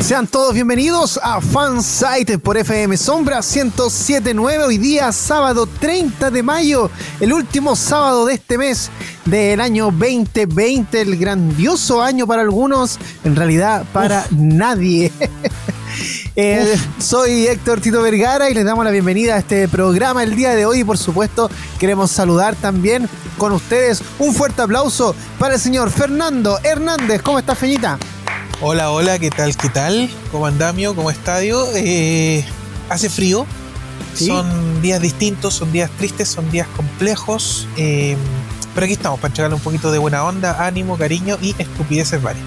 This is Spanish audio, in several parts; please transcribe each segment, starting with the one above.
Sean todos bienvenidos a Fansite por FM Sombra 1079. Hoy día, sábado 30 de mayo, el último sábado de este mes del año 2020, el grandioso año para algunos, en realidad para nadie. Eh, soy Héctor Tito Vergara y les damos la bienvenida a este programa el día de hoy y por supuesto queremos saludar también con ustedes un fuerte aplauso para el señor Fernando Hernández. ¿Cómo está Feñita? Hola, hola, ¿qué tal? ¿Qué tal? ¿Cómo andamio? ¿Cómo estadio? Eh, hace frío. Son días distintos, son días tristes, son días complejos. Eh, pero aquí estamos para entregarle un poquito de buena onda, ánimo, cariño y estupideces varias.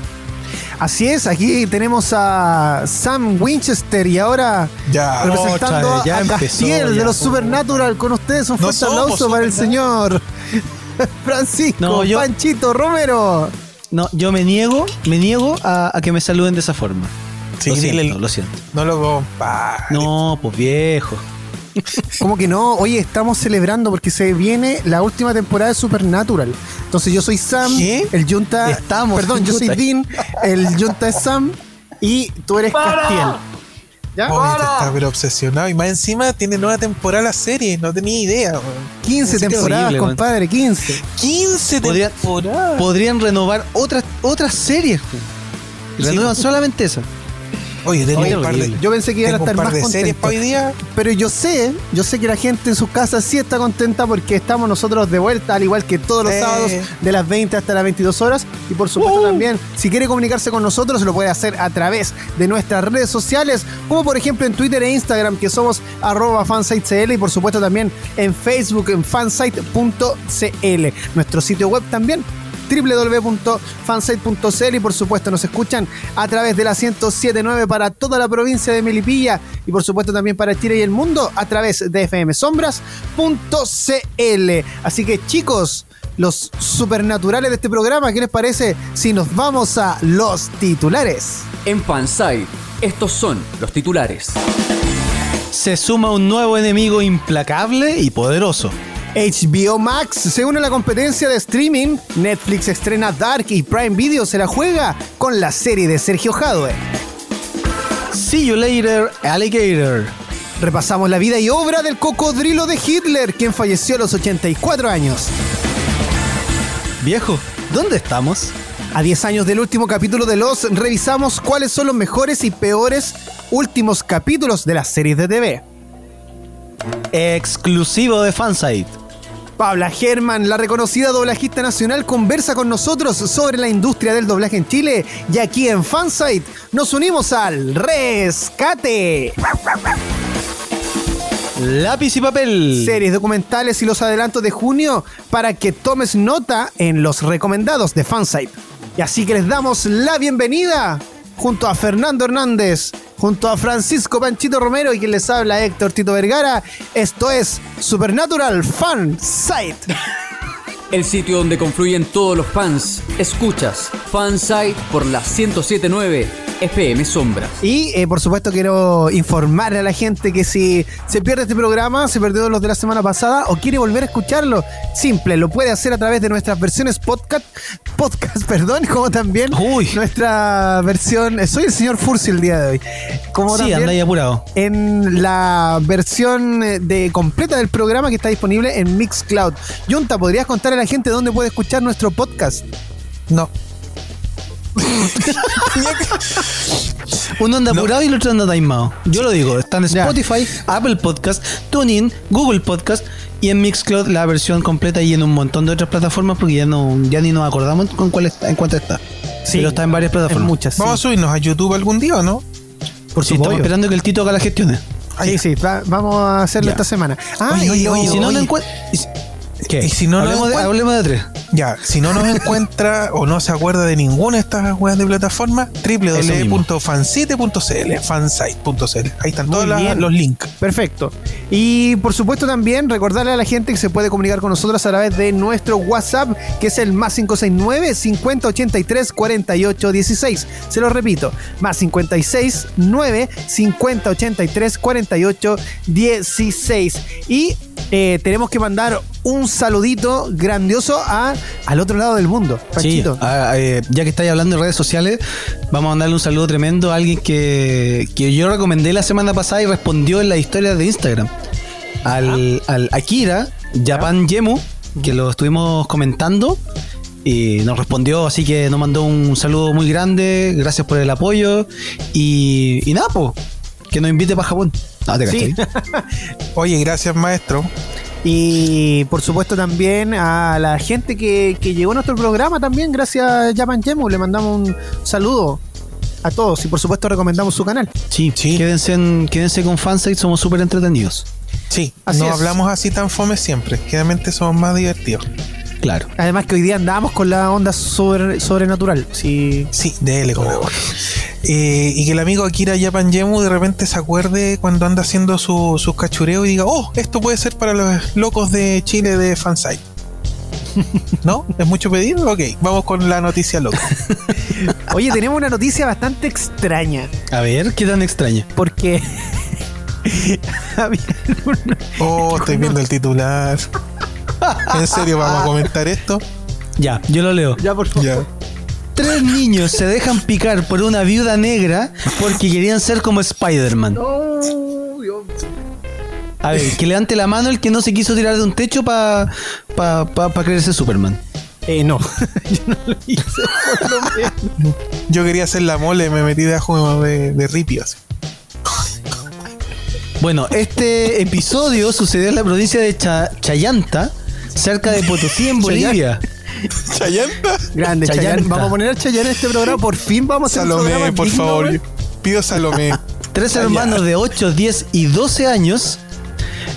Así es, aquí tenemos a Sam Winchester y ahora Ya. representando Otra vez, ya a Castiel de ya, los po. Supernatural con ustedes. Un No fuerte aplauso para el señor Francisco No, yo- Panchito Romero. No, yo me niego, me niego a, a que me saluden de esa forma. Sí, lo siento, el- lo siento. No lo compare. No, pues viejo. Como que no, oye, estamos celebrando porque se viene la última temporada de Supernatural. Entonces yo soy Sam, ¿Qué? el Junta. Estamos, Perdón, yo soy. Dean, el Junta es Sam y tú eres Castiel. ¿Ya? Oye, te está pero obsesionado. Y más encima tiene nueva temporada la serie. No tenía idea, weón. 15 Qué temporadas, horrible, compadre, 15. 15 Podría- temporadas. Podrían renovar otras otras series. pues. Sí. Renuevan solamente esa. Oye, Oye, un par de. Yo pensé que iban a estar par más de series contentos. para hoy día. Pero yo sé, yo sé que la gente en sus casas sí está contenta porque estamos nosotros de vuelta, al igual que todos los Eh. sábados, de las 20 hasta las 22 horas. Y por supuesto Uh. también, si quiere comunicarse con nosotros, lo puede hacer a través de nuestras redes sociales, como por ejemplo en Twitter e Instagram, que somos arroba fansitecl, y por supuesto también en Facebook, en fansite.cl. Nuestro sitio web también www.fansite.cl y por supuesto nos escuchan a través de la 1079 para toda la provincia de Melipilla y por supuesto también para Chile y el mundo a través de fmsombras.cl. Así que chicos, los supernaturales de este programa, ¿qué les parece si nos vamos a los titulares? En Fansite, estos son los titulares. Se suma un nuevo enemigo implacable y poderoso. HBO Max se une a la competencia de streaming. Netflix estrena Dark y Prime Video se la juega con la serie de Sergio Jadwe. See you later, alligator. Repasamos la vida y obra del cocodrilo de Hitler, quien falleció a los 84 años. Viejo, ¿dónde estamos? A 10 años del último capítulo de Los, revisamos cuáles son los mejores y peores últimos capítulos de las series de TV. Exclusivo de Fansite. Paula German, la reconocida doblajista nacional, conversa con nosotros sobre la industria del doblaje en Chile y aquí en Fansite nos unimos al rescate. Lápiz y papel. Series documentales y los adelantos de junio para que tomes nota en los recomendados de Fansite. Y así que les damos la bienvenida junto a Fernando Hernández, junto a Francisco Panchito Romero y quien les habla Héctor Tito Vergara. Esto es Supernatural Fansite. El sitio donde confluyen todos los fans. Escuchas Fansite por la 1079 FM Sombras. Y eh, por supuesto quiero informar a la gente que si se pierde este programa, se perdió los de la semana pasada o quiere volver a escucharlo, simple, lo puede hacer a través de nuestras versiones podcast, podcast, perdón, como también Uy. nuestra versión, eh, soy el señor Fursi el día de hoy, como Sí, también anda ahí apurado. en la versión eh, de completa del programa que está disponible en Mixcloud. Junta, ¿podrías contarle a la gente dónde puede escuchar nuestro podcast? No. Uno anda apurado y el otro anda taimado. Yo lo digo, está en Ya. Spotify, Apple Podcast, TuneIn, Google Podcast y en Mixcloud la versión completa y en un montón de otras plataformas porque ya no ya ni nos acordamos con cuál está, en cuánto está. Pero está en varias En plataformas. muchas. Vamos a sí. subirnos a YouTube algún día, ¿o no? por Sí, estamos supuesto. esperando que el Tito haga las gestiones. Sí, sí, va- vamos a hacerlo Ya. esta semana. Ah, Oye, y oye, lo- Y si no, no oye. ¿Qué? Y si no hablemos, de, encuent- hablemos de tres. Ya, si no nos encuentra o no se acuerda de ninguna de estas weas de plataforma, www.fansite.cl, fansite.cl. Ahí están Muy todos la- los links. Perfecto. Y por supuesto también recordarle a la gente que se puede comunicar con nosotros a través de nuestro WhatsApp, que es el más 569 5083 4816. Se lo repito, más 569 5083 4816. Y eh, tenemos que mandar un saludito grandioso a, al otro lado del mundo. Sí, Panchito. ah, eh, ya que estáis hablando de redes sociales, vamos a mandarle un saludo tremendo a alguien que, que yo recomendé la semana pasada y respondió en la historia de Instagram. Al, al Akira Japan Yemu, que lo estuvimos comentando. Y nos respondió, así que nos mandó un saludo muy grande. Gracias por el apoyo. Y, y nada, po, que nos invite para Japón. No, te Sí. Oye, gracias maestro. Y por supuesto también a la gente que, que llegó a nuestro programa también, gracias a Japan Jemu, le mandamos un saludo a todos y por supuesto recomendamos su canal. Sí, Sí. Quédense, en- quédense con Fansite, somos súper entretenidos. Sí, Así no es. hablamos así tan fome siempre. Generalmente somos más divertidos. Claro. Además que hoy día andamos con la onda sobre, sobrenatural. Sí. Sí, dele con Eh, y que el amigo Akira Japan Yemu de repente se acuerde cuando anda haciendo su- sus cachureos y diga, oh, esto puede ser para los locos de Chile de Fansite. ¿No? ¿Es mucho pedido? Ok, vamos con la noticia loca. Oye, tenemos una noticia bastante extraña A ver, ¿qué tan extraña? porque Oh, estoy viendo el titular. ¿En serio vamos a comentar esto? Ya, yo lo leo. ya por favor. Ya. Tres niños se dejan picar por una viuda negra porque querían ser como Spider-Man. Dios. A ver, que levante la mano el que no se quiso tirar de un techo para pa, pa, pa creerse Superman. Eh, no, yo no lo hice por lo menos. Yo quería hacer la mole, me metí debajo de, de ripios. Bueno, este episodio sucedió en la provincia de Cha- Chayanta, cerca de Potosí, en Bolivia. ¿Chayanta? Grande. Chayanne. Vamos a poner a Chayanne en este programa. Por fin vamos a hacer un Salomé, por digno, favor. Pido Salomé. Tres hermanos de 8, 10 y 12 años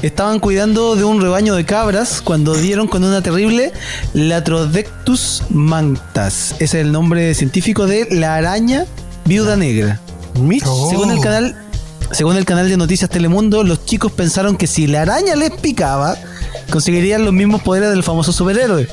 estaban cuidando de un rebaño de cabras cuando dieron con una terrible Latrodectus manctas. Ese es el nombre científico de la araña viuda negra. Oh. Según el canal según el canal de noticias Telemundo, los chicos pensaron que si la araña les picaba, conseguirían los mismos poderes del famoso superhéroe.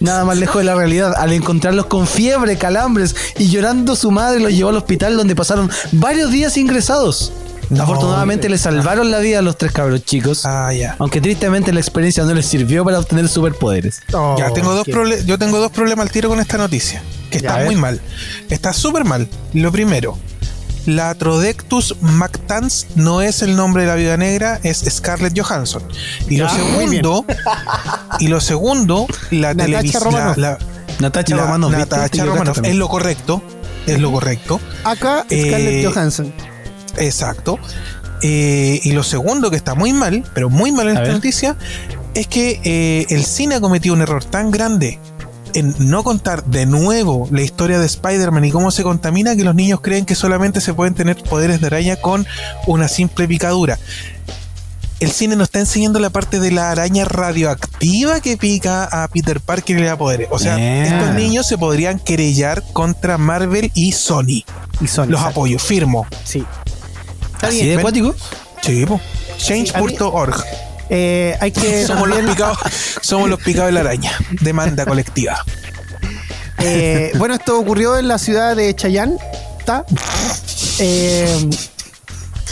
Nada más lejos de la realidad. Al encontrarlos con fiebre, calambres y llorando, su madre los llevó al hospital donde pasaron varios días ingresados. No. Afortunadamente le salvaron la vida a los tres cabros chicos. Ah, ya. Aunque tristemente la experiencia no les sirvió para obtener superpoderes. Oh, Ya, tengo dos qué- yo tengo dos problemas al tiro con esta noticia. Que Ya, está muy mal. Está súper mal. Lo primero, la Trodectus mactans no es el nombre de la viuda negra, es Scarlett Johansson. Y lo Ya, muy segundo, y lo segundo, la Natasha televisión. Natacha Romanoff. equivocaste Romanoff. Es lo correcto. Es lo correcto. Acá Eh, Scarlett Johansson. Exacto. Eh, y lo segundo que está muy mal, pero muy mal en A esta ver. noticia, es que eh, el cine ha cometido un error tan grande en no contar de nuevo la historia de Spider-Man y cómo se contamina que los niños creen que solamente se pueden tener poderes de araña con una simple picadura. El cine nos está enseñando la parte de la araña radioactiva que pica a Peter Parker y le da poderes. O sea, Yeah. estos niños se podrían querellar contra Marvel y Sony. Y Sony. Los exacto. apoyo, firmo. Sí. Está ¿Así bien. de ven. acuático? Sí. Change.org. Eh, hay que Somos los también, picados, somos los picados de la araña. Demanda colectiva. eh, bueno, esto ocurrió en la ciudad de Chayán. Eh,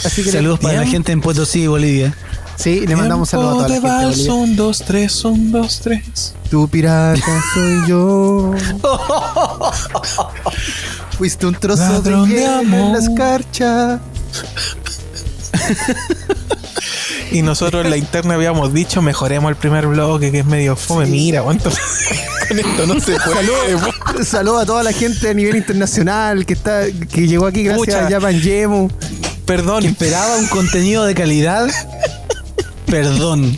así que Saludos para la gente en Potosí, Bolivia. Sí, le mandamos saludos a toda la gente. de Bolivia. Un, dos, tres, un, dos, tres. Tu pirata soy yo. Fuiste un trozo Ladrón de de hielo en la escarcha. Y nosotros en la interna habíamos dicho, mejoremos el primer bloque, que es medio fome. Mira, cuánto. Con esto no se puede. Saludos a toda la gente a nivel internacional que está que llegó aquí gracias Pucha. a Japan Yemu. Perdón. Esperaba un contenido de calidad. Perdón.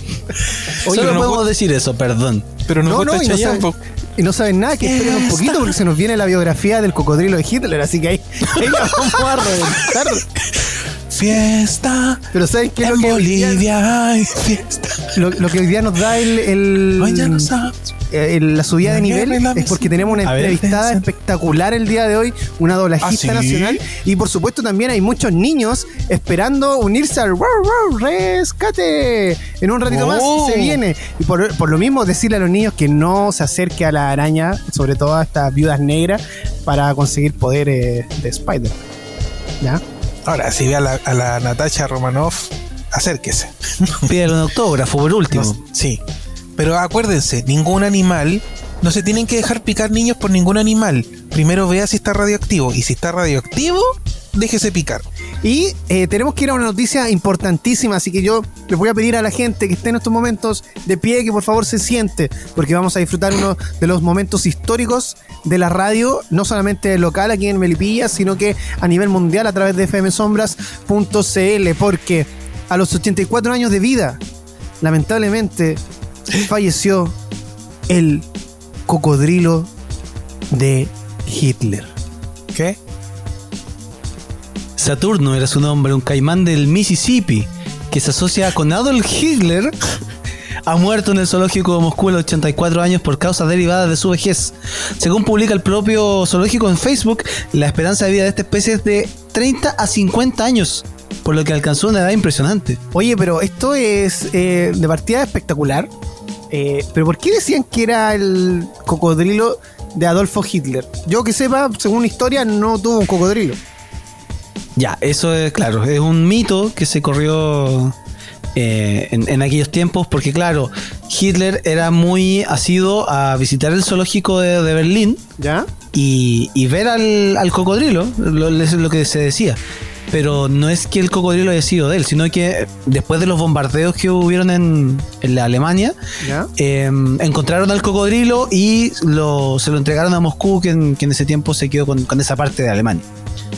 No podemos decir eso, perdón. Pero nos No, gusta no, y no, Chayanne, saben, po. y no saben nada, que esperen un poquito porque se nos viene la biografía del cocodrilo de Hitler, así que ahí, ahí la vamos a reventar. Fiesta. Pero ¿saben qué es lo En que, Bolivia hay fiesta. lo, lo que hoy día nos da el, el, Hoy ya no sabes. eh, la subida de nivel es porque tenemos una ver. entrevistada espectacular el día de hoy, una doblajista ¿Ah, sí? nacional. Y por supuesto también hay muchos niños esperando unirse al wow, wow, rescate. En un ratito Oh. más se viene. Y por, por lo mismo decirle a los niños que no se acerque a la araña, sobre todo a estas viudas negras, para conseguir poderes de Spider. ¿Ya? Ahora, si ve a la, a la Natasha Romanoff, acérquese. Pídele un autógrafo por último. No, sí. Pero acuérdense, ningún animal. No se tienen que dejar picar niños por ningún animal. Primero vea si está radioactivo. Y si está radioactivo, déjese picar. Y eh, tenemos que ir a una noticia importantísima, así que yo les voy a pedir a la gente que esté en estos momentos de pie que por favor se siente, porque vamos a disfrutar uno de los momentos históricos de la radio, no solamente local aquí en Melipilla, sino que a nivel mundial a través de fmsombras.cl, porque a los 84 años de vida, lamentablemente, falleció el cocodrilo de Hitler. ¿Qué? Saturno era su nombre, un caimán del Mississippi que se asocia con Adolf Hitler. Ha muerto en el zoológico de Moscú a los 84 años por causas derivadas de su vejez. Según publica el propio zoológico en Facebook, la esperanza de vida de esta especie es de 30 a 50 años, por lo que alcanzó una edad impresionante. Oye, pero esto es eh, de partida espectacular. Eh, pero ¿por qué decían que era el cocodrilo de Adolfo Hitler? Yo que sepa, según historia, no tuvo un cocodrilo. Ya, eso es claro, es un mito que se corrió eh, en, en aquellos tiempos, porque claro, Hitler era muy asido a visitar el zoológico de, de Berlín ¿Ya? y, y ver al, al cocodrilo, lo, es lo que se decía. Pero no es que el cocodrilo haya sido de él, sino que después de los bombardeos que hubieron en, en la Alemania, ¿Ya? eh, encontraron al cocodrilo y lo, se lo entregaron a Moscú, que en, que en ese tiempo se quedó con, con esa parte de Alemania.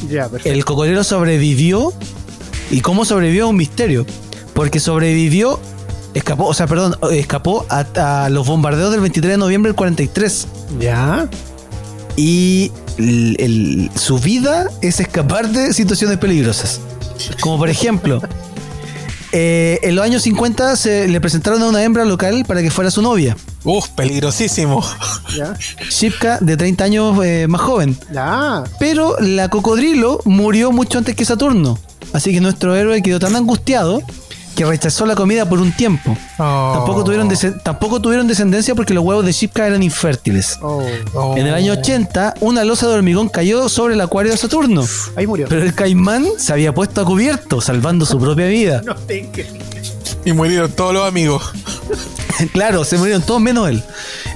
Ya, perfecto. El cocodrilo sobrevivió. ¿Y cómo sobrevivió? Es un misterio. Porque sobrevivió, escapó, o sea, perdón, escapó a, a los bombardeos del 23 de noviembre del 43. ¿Ya? Y el- el- su vida es escapar de situaciones peligrosas. Como por ejemplo, eh, en los años 50 se le presentaron a una hembra local para que fuera su novia. Uf, peligrosísimo. ¿Ya? Shipka, de 30 años eh, más joven. ¿Ya? Pero la cocodrilo murió mucho antes que Saturno. Así que nuestro héroe quedó tan angustiado que rechazó la comida por un tiempo. Oh. Tampoco, tuvieron tampoco tuvieron descendencia porque los huevos de Shipka eran infértiles. Oh. Oh. En el año 80, una losa de hormigón cayó sobre el acuario de Saturno. Ahí murió. Pero el caimán se había puesto a cubierto, salvando su propia vida. No te Y murieron todos los amigos. claro, se murieron todos menos él.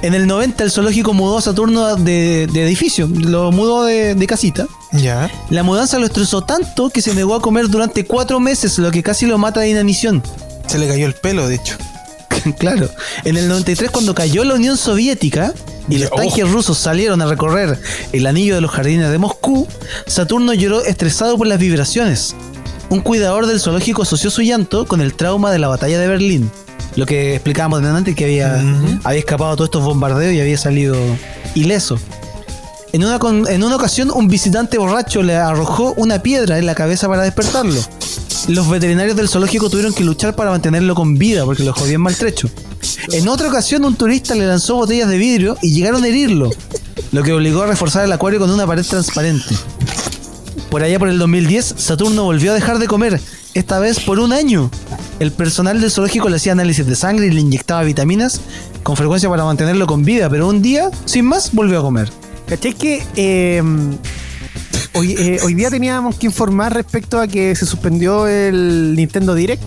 En el 90 el zoológico mudó a Saturno de, de edificio, lo mudó de, de casita. Ya. La mudanza lo estresó tanto que se negó a comer durante cuatro meses, lo que casi lo mata de inanición. Se le cayó el pelo, de hecho. claro. En el 93, cuando cayó la Unión Soviética y los Ya, tanques rusos salieron a recorrer el anillo de los jardines de Moscú, Saturno lloró estresado por las vibraciones. Un cuidador del zoológico asoció su llanto con el trauma de la batalla de Berlín. Lo que explicábamos antes, que había, Ujú. había escapado todos estos bombardeos y había salido ileso. En una, en una ocasión, un visitante borracho le arrojó una piedra en la cabeza para despertarlo. Los veterinarios del zoológico tuvieron que luchar para mantenerlo con vida porque lo jodían maltrecho. En otra ocasión, un turista le lanzó botellas de vidrio y llegaron a herirlo, lo que obligó a reforzar el acuario con una pared transparente. Por allá por el 2010, Saturno volvió a dejar de comer, esta vez por un año. El personal del zoológico le hacía análisis de sangre y le inyectaba vitaminas con frecuencia para mantenerlo con vida, pero un día, sin más, volvió a comer. ¿Cachai que eh, hoy, eh, hoy día teníamos que informar respecto a que se suspendió el Nintendo Direct,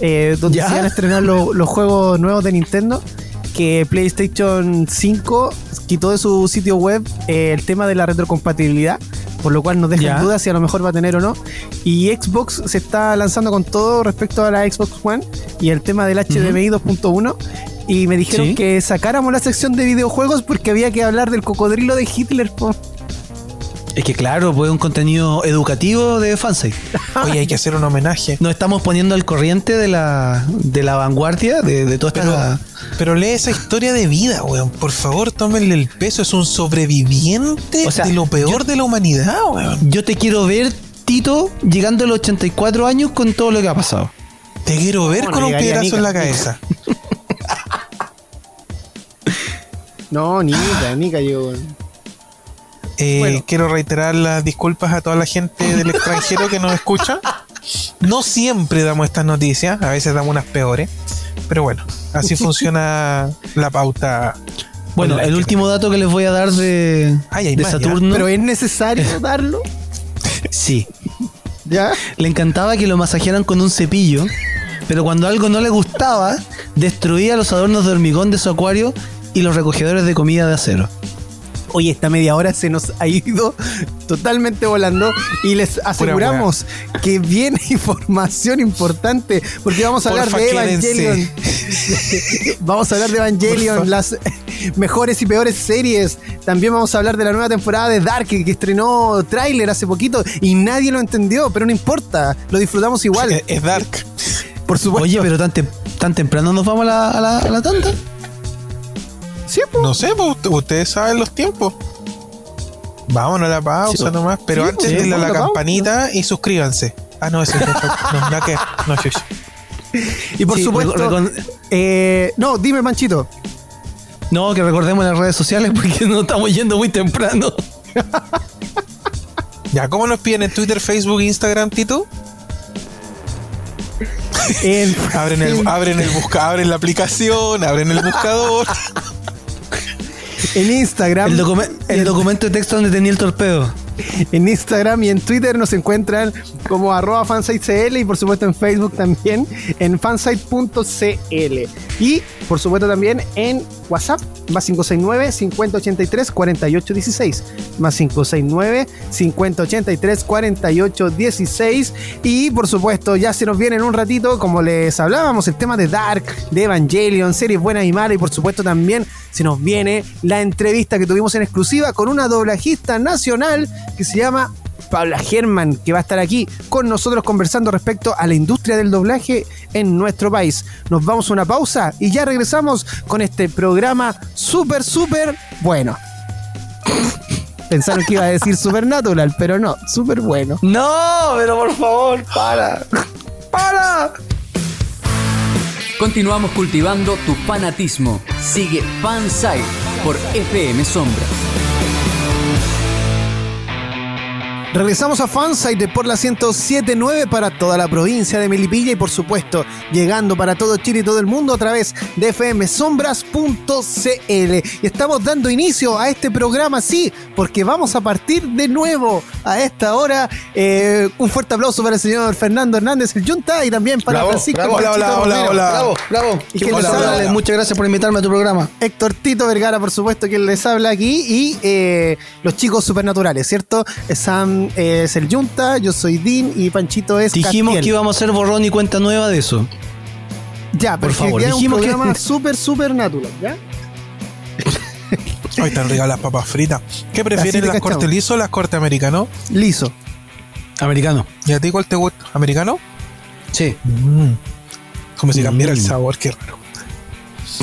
eh, donde ¿Ya? se iban a estrenar lo- los juegos nuevos de Nintendo? Que PlayStation 5 quitó de su sitio web eh, el tema de la retrocompatibilidad, por lo cual nos deja en duda si a lo mejor va a tener o no. Y Xbox se está lanzando con todo respecto a la Xbox One y el tema del HDMI 2.1. Y me dijeron Sí. que sacáramos la sección de videojuegos porque había que hablar del cocodrilo de Hitler. po. Es que claro, pues un contenido educativo de fansite. Oye, hay que hacer un homenaje. Nos estamos poniendo al corriente de la, de la vanguardia, de, de toda Pero, esta... pero lee esa historia de vida, weón. Por favor, tómenle el peso. Es un sobreviviente O sea, de lo peor yo- de la humanidad, weón. Yo te quiero ver, Tito, llegando a los 84 años con todo lo que ha pasado. Te quiero ver con un piedrazo Nica. en la cabeza. No, Nika, Nika llegó. Eh, Bueno. Quiero reiterar las disculpas a toda la gente del extranjero que nos escucha. No siempre damos estas noticias, a veces damos unas peores. Pero bueno, así funciona la pauta. Bueno, el último dato que les voy a dar de, Ay, hay de más, ya. Saturno. Pero es necesario darlo. Sí. ¿Ya? Le encantaba que lo masajearan con un cepillo, pero cuando algo no le gustaba, destruía los adornos de hormigón de su acuario y los recogedores de comida de acero. Oye, esta media hora se nos ha ido totalmente volando y les aseguramos que viene información importante porque vamos a hablar Porfa, de quédense. Evangelion. vamos a hablar de Evangelion, Porfa. las mejores y peores series. También vamos a hablar de la nueva temporada de Dark que estrenó tráiler hace poquito y nadie lo entendió, pero no importa, lo disfrutamos igual. Es, es Dark. Por supuesto. Oye, pero tan, tem- tan temprano nos vamos a la, a la, a la tanda. Sí. No sé, pues, usted- ustedes saben los tiempos. Vámonos a la pausa Sí. nomás. Pero Sí, antes sí, denle a la pausa. campanita y suscríbanse. Ah, no, ese es. No, nada que. No. Y por Sí, supuesto. eh, no, dime, Manchito. No, que recordemos las redes sociales porque nos estamos yendo muy temprano. Ya, ¿cómo nos piden en Twitter, Facebook, Instagram, Tito? En, Abren el, abren el busca, abren la aplicación, abren el buscador. en Instagram. El, documen- el documento de texto donde tenía el torpedo. En Instagram y en Twitter nos encuentran como arroba fansitecl y por supuesto en Facebook también en fansite.cl. Y por supuesto también en WhatsApp más 569 5083 4816 más 569 5083 4816 y por supuesto ya se nos viene en un ratito como les hablábamos el tema de Dark, de Evangelion, series buenas y malas y por supuesto también se nos viene la entrevista que tuvimos en exclusiva con una doblajista nacional que se llama Paula German, que va a estar aquí con nosotros conversando respecto a la industria del doblaje en nuestro país. Nos vamos a una pausa y ya regresamos con este programa súper, súper bueno. Pensaron que iba a decir supernatural, pero no, súper bueno. No, pero por favor, para. ¡Para! Continuamos cultivando tu fanatismo. Sigue Fansite por FM Sombra. Regresamos a Fansite por la 1079 para toda la provincia de Melipilla y por supuesto llegando para todo Chile y todo el mundo a través de fmsombras.cl. Y estamos dando inicio a este programa, sí, porque vamos a partir de nuevo a esta hora. Eh, un fuerte aplauso para el señor Fernando Hernández, el Junta, y también para Francisco hola, Panchito hola, hola, Romero. hola. Bravo, bravo. ¿Y bueno les habla? Muchas gracias por invitarme a tu programa. Héctor Tito Vergara, por supuesto, quien les habla aquí, y eh, los chicos supernaturales, ¿cierto? Sam es el Junta, yo soy Dean y Panchito es Dijimos Castiel. que íbamos a hacer borrón y cuenta nueva de eso. Ya, Por favor, dijimos un que- programa súper, súper natural, ¿ya? Hoy están ricas las papas fritas. ¿Qué prefieren, te las cachamos. corte liso o las corte americano? Liso. Americano. ¿Y a ti cuál te gusta? ¿Americano? Sí. Mm. Como si cambiara el Mm. sabor, qué raro.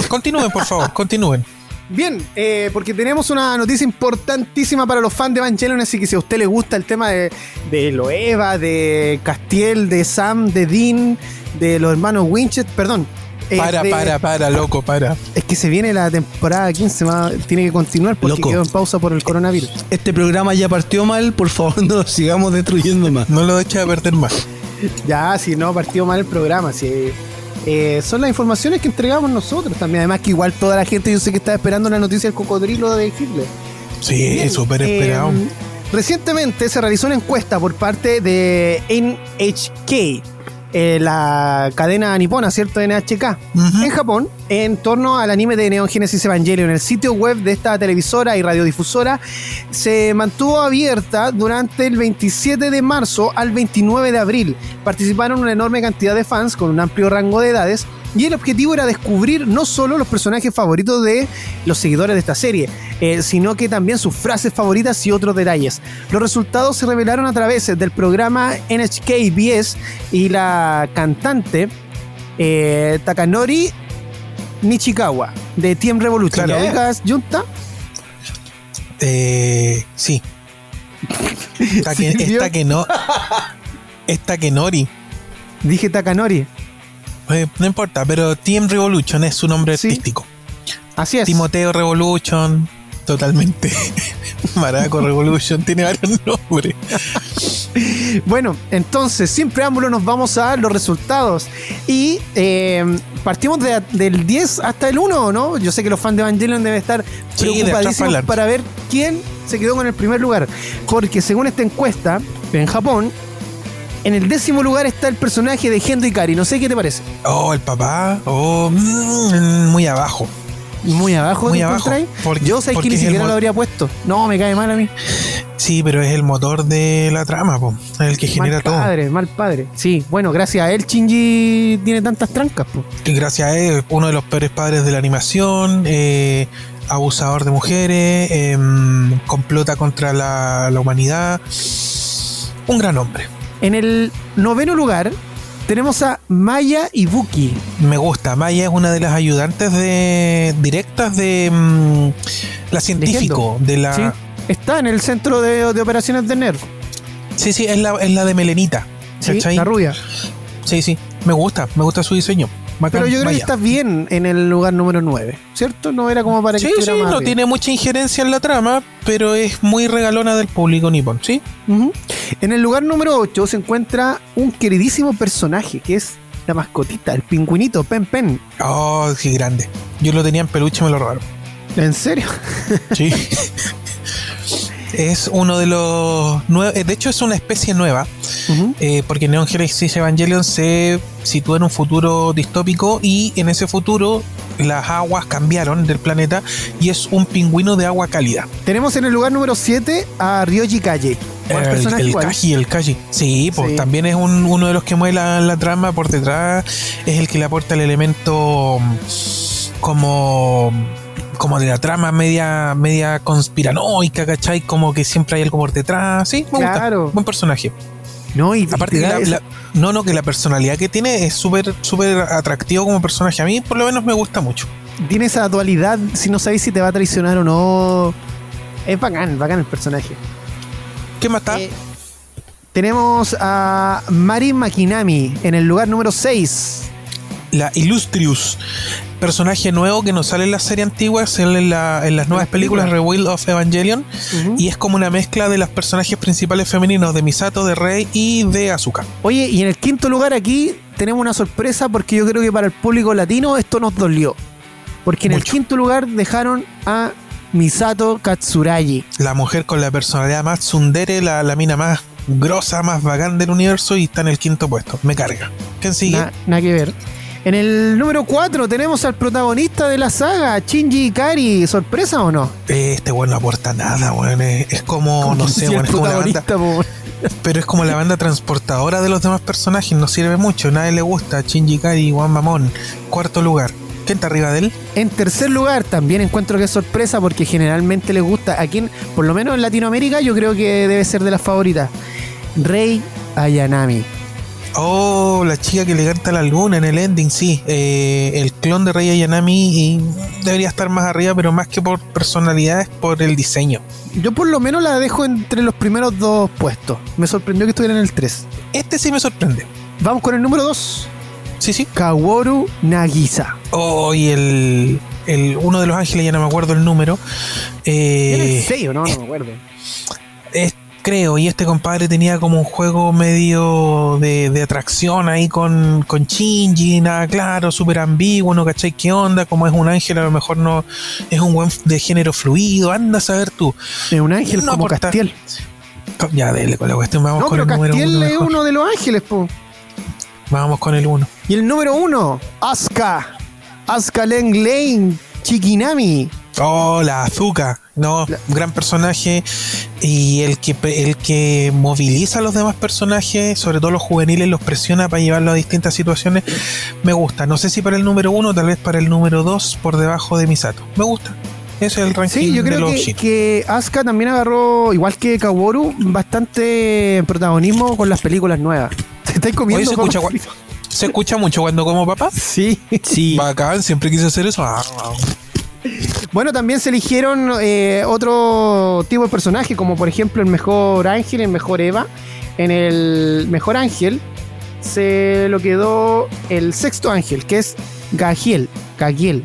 Continúen, por favor, continúen. Bien, eh, porque tenemos una noticia importantísima para los fans de Evangelion, así que si a usted le gusta el tema de, de Loeva, de Castiel, de Sam, de Dean, de los hermanos Winchester, perdón. eh, Para, de- para, para, loco, para. Es que se viene la temporada 15, va- tiene que continuar porque Loco. quedó en pausa por el coronavirus. Este programa ya partió mal, por favor no lo sigamos destruyendo más. No lo eches a perder más. Ya, si no, partió mal el programa. Si, eh, son las informaciones que entregamos nosotros también. Además, que igual toda la gente, yo sé que está esperando la noticia del cocodrilo de Hitler. Sí, súper eh, esperado. recientemente se realizó una encuesta por parte de NHK, eh, la cadena nipona, ¿cierto? NHK. Ujú. En Japón, en torno al anime de Neon Genesis Evangelion, el sitio web de esta televisora y radiodifusora se mantuvo abierta durante el 27 de marzo al 29 de abril. Participaron una enorme cantidad de fans con un amplio rango de edades y el objetivo era descubrir no solo los personajes favoritos de los seguidores de esta serie, eh, sino que también sus frases favoritas y otros detalles. Los resultados se revelaron a través del programa NHK-BS y la cantante eh, Takanori Nichikawa de Team Revolution. ¿La ubicas, Junta? Eh, sí. Esta que no. Esta que Nori. Dije Takanori. Eh, no importa, pero Team Revolution es su nombre Sí. artístico. Así es. Timoteo Revolution, totalmente. Maraco Revolution, tiene varios nombres. Bueno, entonces, sin preámbulo, nos vamos a dar los resultados. Y eh, partimos de- del 10 hasta el 1, ¿no? Yo sé que los fans de Evangelion deben estar Sí, preocupadísimos para ver quién se quedó con el primer lugar. Porque según esta encuesta, en Japón, en el décimo lugar está el personaje de Gendo Ikari. No sé qué te parece. Oh, el papá. Oh, mm, muy abajo. Muy abajo, Muy ¿te abajo, porque- Yo sé que ni siquiera lo habría puesto. No, me cae mal a mí. Sí, pero es el motor de la trama, po. Es el que genera mal todo. padre, mal padre. Sí, bueno, gracias a él Shinji tiene tantas trancas. po. Y gracias a él, uno de los peores padres de la animación, eh, abusador de mujeres, em, complota contra la, la humanidad. Un gran hombre. En el noveno lugar tenemos a Maya Ibuki. Me gusta. Maya es una de las ayudantes de directas de mm, la científico, de la. ¿sí? Está en el centro de, de operaciones de NERV. Sí, sí, es la, es la de Melenita. Sí, ¿cachai? la rubia. Sí, sí. Me gusta, me gusta su diseño. Bacán, Pero yo creo que está bien en el lugar número 9, ¿cierto? No era como para que Sí, sí, estuviera más no tiene mucha injerencia en la trama, pero es muy regalona del público nipón, ¿sí? En el lugar número 8 se encuentra un queridísimo personaje que es la mascotita, el pingüinito Pen Pen. Oh, qué grande. Yo lo tenía en peluche y me lo robaron. ¿En serio? Sí. es uno de los nuevos. De hecho, es una especie nueva. Eh, porque Neon Genesis Evangelion se sitúa en un futuro distópico y en ese futuro las aguas cambiaron del planeta y es un pingüino de agua cálida. Tenemos en el lugar número 7 a Ryoji Kaye. ¿Cuál El, el? Kaji, el Kaji. Sí, pues Sí. también es un- uno de los que mueve la, la trama por detrás. Es el que le aporta el elemento mm, como como de la trama media media conspiranoica, ¿cachai? Como que siempre hay algo por detrás. Sí, me Claro. gusta. Buen personaje. No, y Aparte que la, esa- la- no, no, que la personalidad que tiene es súper súper atractivo como personaje. A mí por lo menos me gusta mucho. tiene esa dualidad, si no sabéis si te va a traicionar o no. Es bacán, bacán el personaje. ¿Qué más está? Eh, tenemos a Marin Makinami en el lugar número 6. la Illustrious, personaje nuevo que no sale en la serie antigua, sale en, la- en las nuevas películas Rebuild of Evangelion y es como una mezcla de los personajes principales femeninos de Misato, de Rei y de Asuka. Oye, y en el quinto lugar aquí tenemos una sorpresa porque yo creo que para el público latino esto nos dolió. Porque en el quinto lugar dejaron a Misato Katsuragi. La mujer con la personalidad más tsundere, la, la mina más grosa, más bacán del universo y está en el quinto puesto. Me carga. ¿Quién sigue? Na- Nada que ver. En el número 4 tenemos al protagonista de la saga, Shinji Ikari. ¿Sorpresa o no? Eh, Este weón no aporta nada, weón. Es, es como, no sé, weón, es como la banda, po. pero es como la banda transportadora de los demás personajes. No sirve mucho, nadie le gusta. Shinji Kari, Juan Mamón. Cuarto lugar. ¿Quién está arriba de él? En tercer lugar, también encuentro que es sorpresa porque generalmente les gusta, aquí, en- por lo menos en Latinoamérica, yo creo que debe ser de las favoritas. Rey Ayanami. Oh, la chica que le canta la luna en el ending, sí. Eh, el clon de Rey Ayanami y debería estar más arriba, pero más que por personalidad es por el diseño. Yo por lo menos la dejo entre los primeros dos puestos. Me sorprendió que estuviera en el 3. Este sí me sorprende. Vamos con el número 2. Sí, sí. Kaworu Nagisa. Oh, y el, el uno de los ángeles, ya no me acuerdo el número. ¿Era Eh, el 6 o no? No me acuerdo. es- creo, y este compadre tenía como un juego medio de, de atracción ahí con, con Shinji, nada claro, súper ambiguo, no cachai qué onda, como es un ángel, a lo mejor no es un buen de género fluido, anda a saber tú. Es un ángel No como aporta. Castiel. Ya, dele con la cuestión, vamos No, con el número Castiel uno. es mejor. uno de los ángeles, po. Vamos con el uno. Y el número 1, Asuka. Asuka Leng Lane Chikinami. Oh, la Azuka. No, La- gran personaje. Y el que, el que moviliza a los demás personajes, sobre todo los juveniles, los presiona para llevarlos a distintas situaciones. Me gusta. No sé si para el número uno, tal vez para el número dos, por debajo de Misato. Me gusta. Ese es el ranking Sí, yo de creo los que, Asuka también agarró, igual que Kaworu, bastante protagonismo con las películas nuevas. Te estáis comiendo se escucha. ¿Se escucha mucho cuando como papá? Sí. Sí. Bacán, siempre quise hacer eso. Ah, ah. Bueno, también se eligieron eh, otro tipo de personaje, como por ejemplo el mejor ángel, el mejor Eva. En el mejor ángel se lo quedó el sexto ángel, que es Gagiel. Gagiel.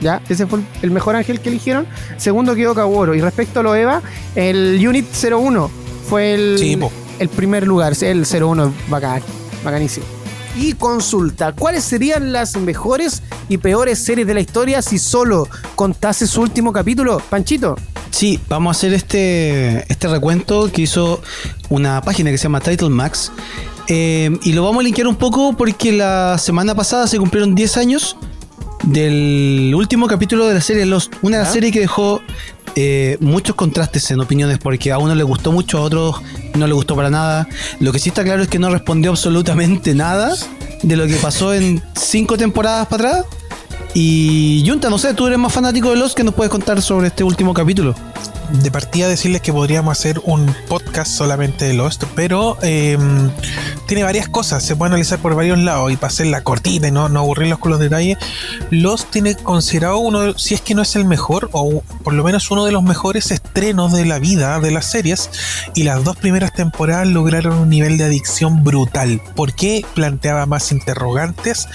¿ya? Ese fue el mejor ángel que eligieron. Segundo quedó Kaworu. Y respecto a lo Eva, el Unit 01 fue el, Sí, el primer lugar. El 01 bacán, bacanísimo. Y consulta, ¿cuáles serían las mejores y peores series de la historia si solo contase su último capítulo? Panchito. Sí, vamos a hacer este, este recuento que hizo una página que se llama Title Max. Eh, y lo vamos a linkear un poco porque la semana pasada se cumplieron 10 años del último capítulo de la serie Lost. Una ¿Ya? serie que dejó eh, muchos contrastes en opiniones porque a uno le gustó mucho, a otros no le gustó para nada. Lo que sí está claro es que no respondió absolutamente nada de lo que pasó en cinco temporadas para atrás. Y Junta, no sé, tú eres más fanático de Lost que nos puedes contar sobre este último capítulo. De partida decirles que podríamos hacer un podcast solamente de Lost, pero eh, tiene varias cosas, se puede analizar por varios lados y para hacerla cortita y no, no aburrirlos con los detalles. Lost tiene considerado uno, si es que no es el mejor, o por lo menos uno de los mejores estrenos de la vida de las series, y las dos primeras temporadas lograron un nivel de adicción brutal, porque planteaba más interrogantes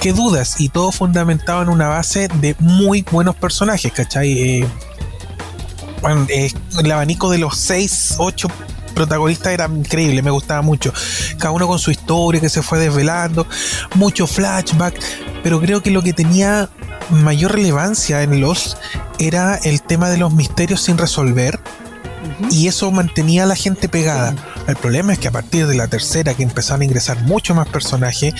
que dudas, y todo fundamentado en una base de muy buenos personajes, ¿cachai? Eh, eh, el abanico de los 6, 8 protagonistas era increíble, me gustaba mucho. Cada uno con su historia que se fue desvelando, mucho flashback, pero creo que lo que tenía mayor relevancia en los era el tema de los misterios sin resolver y eso mantenía a la gente pegada. El problema es que a partir de la tercera, que empezaron a ingresar mucho más personajes,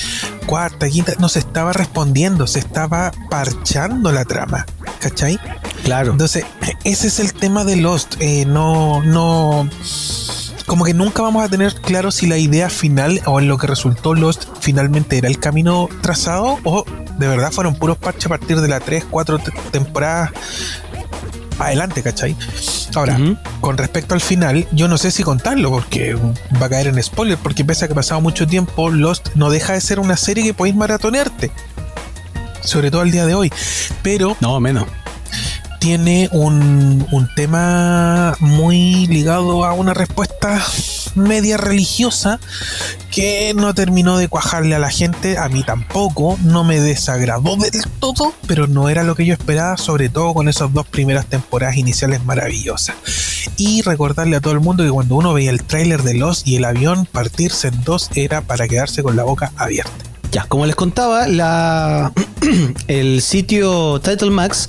cuarta, quinta, no se estaba respondiendo, se estaba parchando la trama. ¿Cachai? Claro. Entonces, ese es el tema de Lost. Eh, no, no. Como que nunca vamos a tener claro si la idea final o en lo que resultó Lost finalmente era el camino trazado o de verdad fueron puros parches a partir de la 3, 4 te- adelante, ¿cachai? Ahora, con respecto al final, yo no sé si contarlo porque va a caer en spoiler, porque pese a que ha pasado mucho tiempo, Lost no deja de ser una serie que podéis maratonearte. Sobre todo al día de hoy. Pero No, menos. tiene un, un tema muy ligado a una respuesta media religiosa que no terminó de cuajarle a la gente, a mí tampoco, no me desagradó del todo, pero no era lo que yo esperaba, sobre todo con esas dos primeras temporadas iniciales maravillosas. Y recordarle a todo el mundo que cuando uno veía el tráiler de Los y el avión partirse en dos era para quedarse con la boca abierta. Ya, como les contaba, la, el sitio Title Max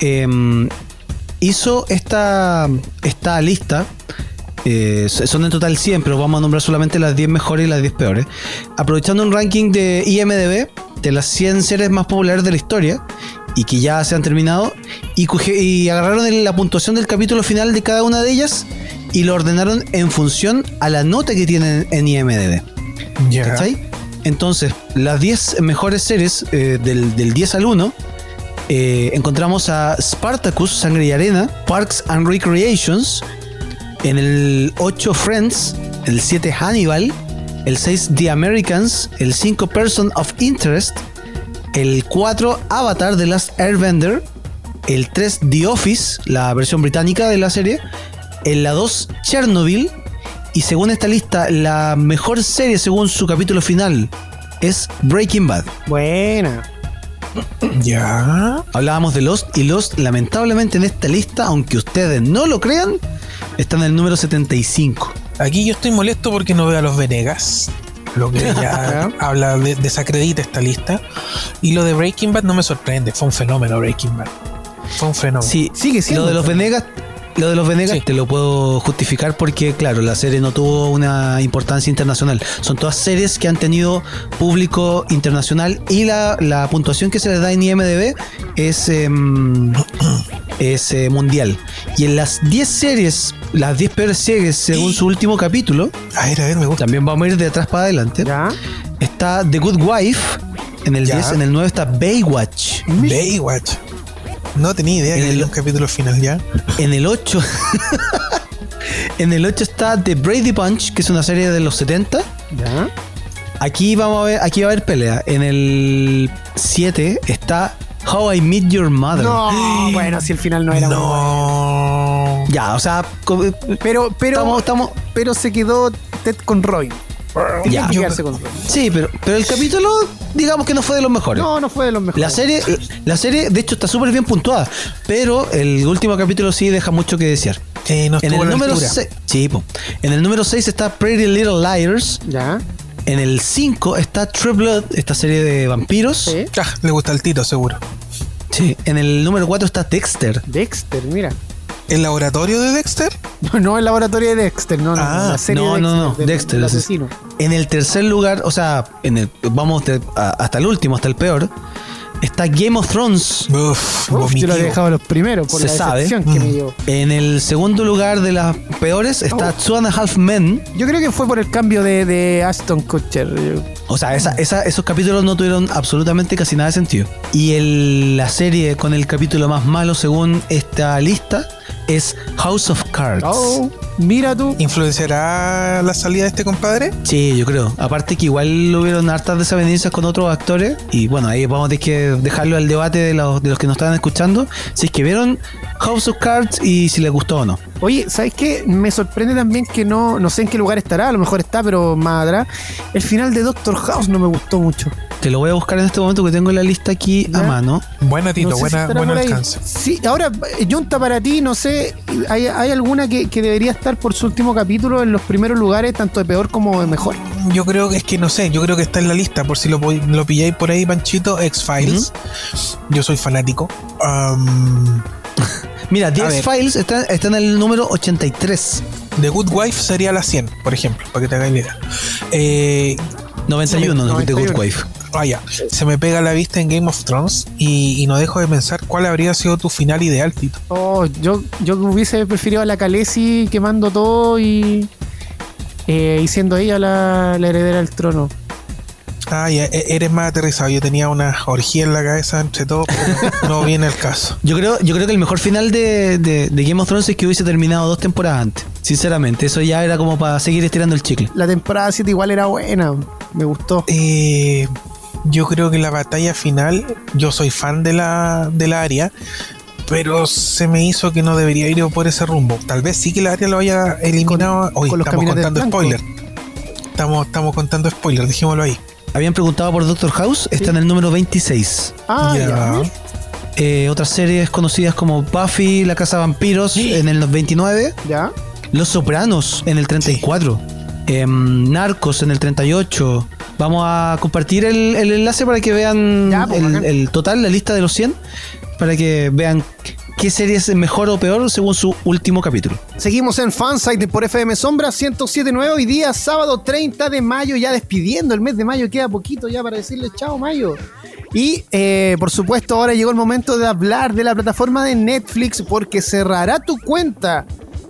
em, hizo esta, esta lista. Eh, son en total 100, pero vamos a nombrar solamente las 10 mejores y las 10 peores. Aprovechando un ranking de IMDB de las 100 series más populares de la historia y que ya se han terminado, y, agarraron la puntuación del capítulo final de cada una de ellas y lo ordenaron en función a la nota que tienen en IMDB. ¿Cachai? Entonces, las 10 mejores series eh, del, del 10 al 1 eh, encontramos a Spartacus, Sangre y Arena, Parks and Recreations, en el 8 Friends, el 7 Hannibal, el 6 The Americans, el 5 Person of Interest, el 4 Avatar The Last Airbender, el 3 The Office, la versión británica de la serie, en la 2 Chernobyl, y según esta lista, la mejor serie según su capítulo final es Breaking Bad. Buena. Ya. Hablábamos de Lost y Lost, lamentablemente en esta lista, aunque ustedes no lo crean, está en el número 75. Aquí yo estoy molesto porque no veo a los Venegas. Lo que ya habla de, desacredita esta lista. Y lo de Breaking Bad no me sorprende. Fue un fenómeno Breaking Bad. Fue un fenómeno. Sí, Sigue siendo. Lo de los Venegas, lo de los Venegas Sí. te lo puedo justificar porque, claro, la serie no tuvo una importancia internacional. Son todas series que han tenido público internacional y la, la puntuación que se les da en IMDB es, em, es eh, mundial. Y en las 10 series, las 10 peores series según su último capítulo, A ver, a ver, me gusta. también vamos a ir de atrás para adelante. ¿Ya? Está The Good Wife en el Ya. 10, en el 9 está Baywatch. Baywatch. No tenía idea En que el- un capítulo final ya. En el 8. en el 8 está The Brady Bunch, que es una serie de los 70. ¿Ya? Aquí vamos a ver, aquí va a haber pelea. En el 7 está How I Met Your Mother. No, bueno, si el final no era muy bueno. No. Ya, o sea, Pero, pero, estamos, estamos- pero se quedó Ted con Roy. Ya. Yo- con. Sí, pero, pero el capítulo, digamos que no fue de los mejores. No, no fue de los mejores. La serie, la serie, de hecho, está súper bien puntuada, pero el último capítulo sí deja mucho que desear. Eh, no En el número. 6, sí, en el número 6 está Pretty Little Liars. Ya. En el 5 está True Blood, esta serie de vampiros. Sí. Ah, le gusta el Tito, seguro. Sí. En el número 4 está Dexter. Dexter, mira. ¿El laboratorio de Dexter? No, no el laboratorio de Dexter, no, no, Ah, la serie no, de no, no, del- Dexter, asesino. En el tercer lugar, o sea, en el, vamos de- a- hasta el último, hasta el peor, está Game of Thrones. Uf, Uf, yo lo he dejado los primeros por Se la sabe. que Mm. me dio. En el segundo lugar de las peores está Two and a Half Men. Yo creo que fue por el cambio de, de Aston Kutcher. O sea, esa- esa- esos capítulos no tuvieron absolutamente casi nada de sentido. Y el- la serie con el capítulo más malo según esta lista es House of Cards. Oh, mira tú. ¿Influenciará la salida de este compadre? Sí, yo creo. Aparte que igual hubieron hartas desavenencias con otros actores. Y bueno, ahí vamos a tener que dejarlo al debate de los, de los que nos estaban escuchando. Si es que vieron House of Cards y si les gustó o no. Oye, ¿sabes qué? Me sorprende también que no, no sé en qué lugar estará, a lo mejor está, pero más atrás. El final de Doctor House no me gustó mucho. Te lo voy a buscar en este momento que tengo la lista aquí a mano. Buena, Tito, No sé buena, buen alcance. Sí, ahora, eh, Junta, para ti, no sé, ¿hay, hay alguna que, que debería estar por su último capítulo en los primeros lugares, tanto de peor como de mejor? Yo creo que es que no sé, yo creo que está en la lista, por si lo, lo pilláis por ahí, Panchito, X-Files. Yo soy fanático. Am, Mira, The. X-Files está, está en el número 83. The Good Wife sería la 100, por ejemplo, para que te la idea. Eh, 91 de The 91. Good Wife. vaya, se me pega la vista en Game of Thrones y, y no dejo de pensar cuál habría sido tu final ideal, Tito. Oh, yo, yo hubiese preferido a la Khaleesi quemando todo y, eh, y siendo ella la, la heredera del trono. Ah, ya, e- eres más aterrizado. Yo tenía una orgía en la cabeza entre todos, pero no viene el caso. Yo creo, yo creo que el mejor final de, de- de Game of Thrones es que hubiese terminado dos temporadas antes. Sinceramente, eso ya era como para seguir estirando el chicle. La temporada 7 igual era buena, me gustó. Eh, yo creo que la batalla final, yo soy fan de la, de la área, pero se me hizo que no debería ir por ese rumbo. Tal vez sí que la área lo haya eliminado. Hoy con estamos contando spoiler. Estamos, estamos contando spoiler, dejémoslo ahí. Habían preguntado por Doctor House, está en el número 26. Ah, Ya. ya. Eh, otras series conocidas como Buffy, La Casa de Vampiros Sí. en el 29. Ya. Los Sopranos en el 34. em, Narcos en el 38. Vamos a compartir el, el enlace para que vean Ya, pues, el, el total, la lista de los 100. Para que vean qué serie es mejor o peor según su último capítulo. Seguimos en Fansite por FM Sombra 1079. Hoy día, sábado 30 de mayo, ya despidiendo el mes de mayo. Queda poquito ya para decirle chao, mayo. Y eh, por supuesto, ahora llegó el momento de hablar de la plataforma de Netflix porque cerrará tu cuenta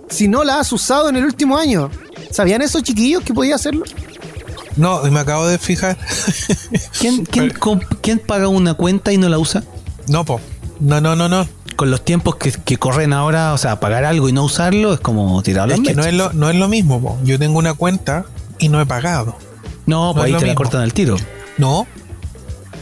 si no la has usado en el último año. ¿Sabían esos chiquillos que podía hacerlo? No, y me acabo de fijar. ¿Quién, quién paga una cuenta y no la usa? no, po. No, no, no, no. Con los tiempos que, que corren ahora, o sea, pagar algo y no usarlo es como tirar Es que no es lo, no es lo mismo, po. Yo tengo una cuenta y no he pagado. No, no pues es ahí te la cortan al tiro. No.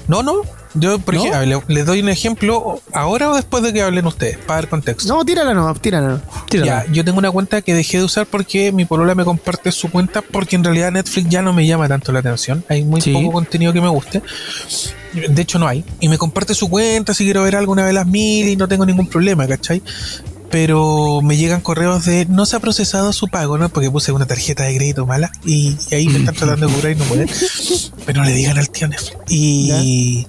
No, no. Yo, por ¿No? ejemplo, les doy un ejemplo ahora o después de que hablen ustedes, para dar contexto. No, tírala no, tírala no. Ya, yo tengo una cuenta que dejé de usar porque mi polola me comparte su cuenta porque en realidad Netflix ya no me llama tanto la atención. Hay muy Sí. poco contenido que me guste. De hecho no hay. Y me comparte su cuenta si quiero ver alguna de las mil y no tengo ningún problema, ¿cachai? Pero me llegan correos de no se ha procesado su pago, ¿no? Porque puse una tarjeta de crédito mala y, y ahí me están tratando de cobrar y no pueden. Pero no le digan al tío Netflix. Y,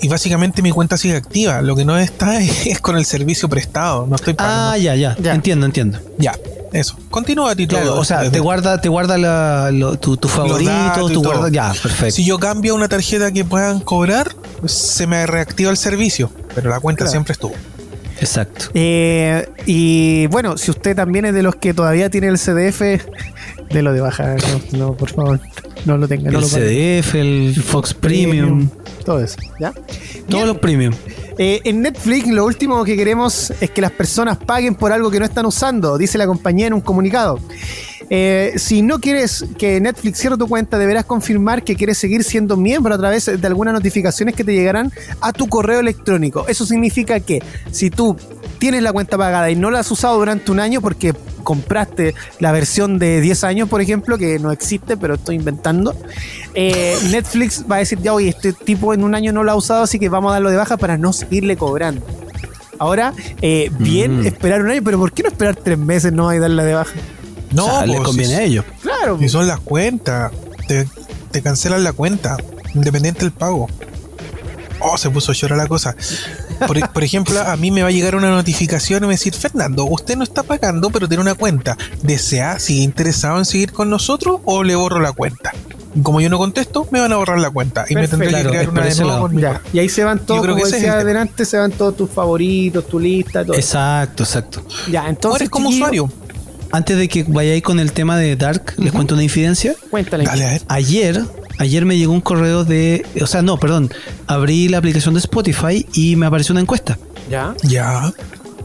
y básicamente mi cuenta sigue activa. Lo que no está es con el servicio prestado. No estoy pagando. Ah, ya, ya, Ya. Entiendo, entiendo. Ya, eso. Continúa, Tito. Claro, o sea, Desde- te guarda, te guarda la- lo- tu, tu favorito, tu guarda. Ya, perfecto. Si yo cambio una tarjeta que puedan cobrar, se me reactiva el servicio. Pero la cuenta Claro. siempre estuvo. Exacto. Eh, y bueno, si usted también es de los que todavía tiene el CDF, de lo de baja, no, no, por favor, no lo tenga. no el lo. CDF, el Fox Premium, Todo eso, ¿ya? todos los premium. Eh, en Netflix lo último que queremos es que las personas paguen por algo que no están usando, dice la compañía en un comunicado. Eh, si no quieres que Netflix cierre tu cuenta, deberás confirmar que quieres seguir siendo miembro a través de algunas notificaciones que te llegarán a tu correo electrónico. Eso significa que si tú tienes la cuenta pagada y no la has usado durante un año porque compraste la versión de 10 años, por ejemplo, que no existe, pero estoy inventando, eh, Netflix va a decir, ya, oye, este tipo en un año no lo ha usado, así que vamos a darlo de baja para no seguirle cobrando. Ahora, eh, bien Mm. esperar un año, pero ¿por qué no esperar tres meses no y darle de baja? No, O sea, les pues, conviene si- a ellos. Claro, Si son las cuentas, te, te cancelan la cuenta, independiente del pago. Oh, se puso llora la cosa. Por, por ejemplo, a mí me va a llegar una notificación y me va a decir, Fernando, usted no está pagando, pero tiene una cuenta. ¿Desea, sigue interesado en seguir con nosotros o le borro la cuenta? Y Como yo no contesto, me van a borrar la cuenta y me tendré que crear una de Ya, y ahí se van todos, creo que como decía adelante, se van todos tus favoritos, tu lista, todo. Exacto, exacto. Ya, Ahora entonces. es como usuario. Antes de que vayáis con el tema de Dark, les cuento una infidencia. Cuéntale. Dale a ver. Ayer, ayer me llegó un correo de, o sea, no, perdón, abrí la aplicación de Spotify y me apareció una encuesta. Ya. Ya.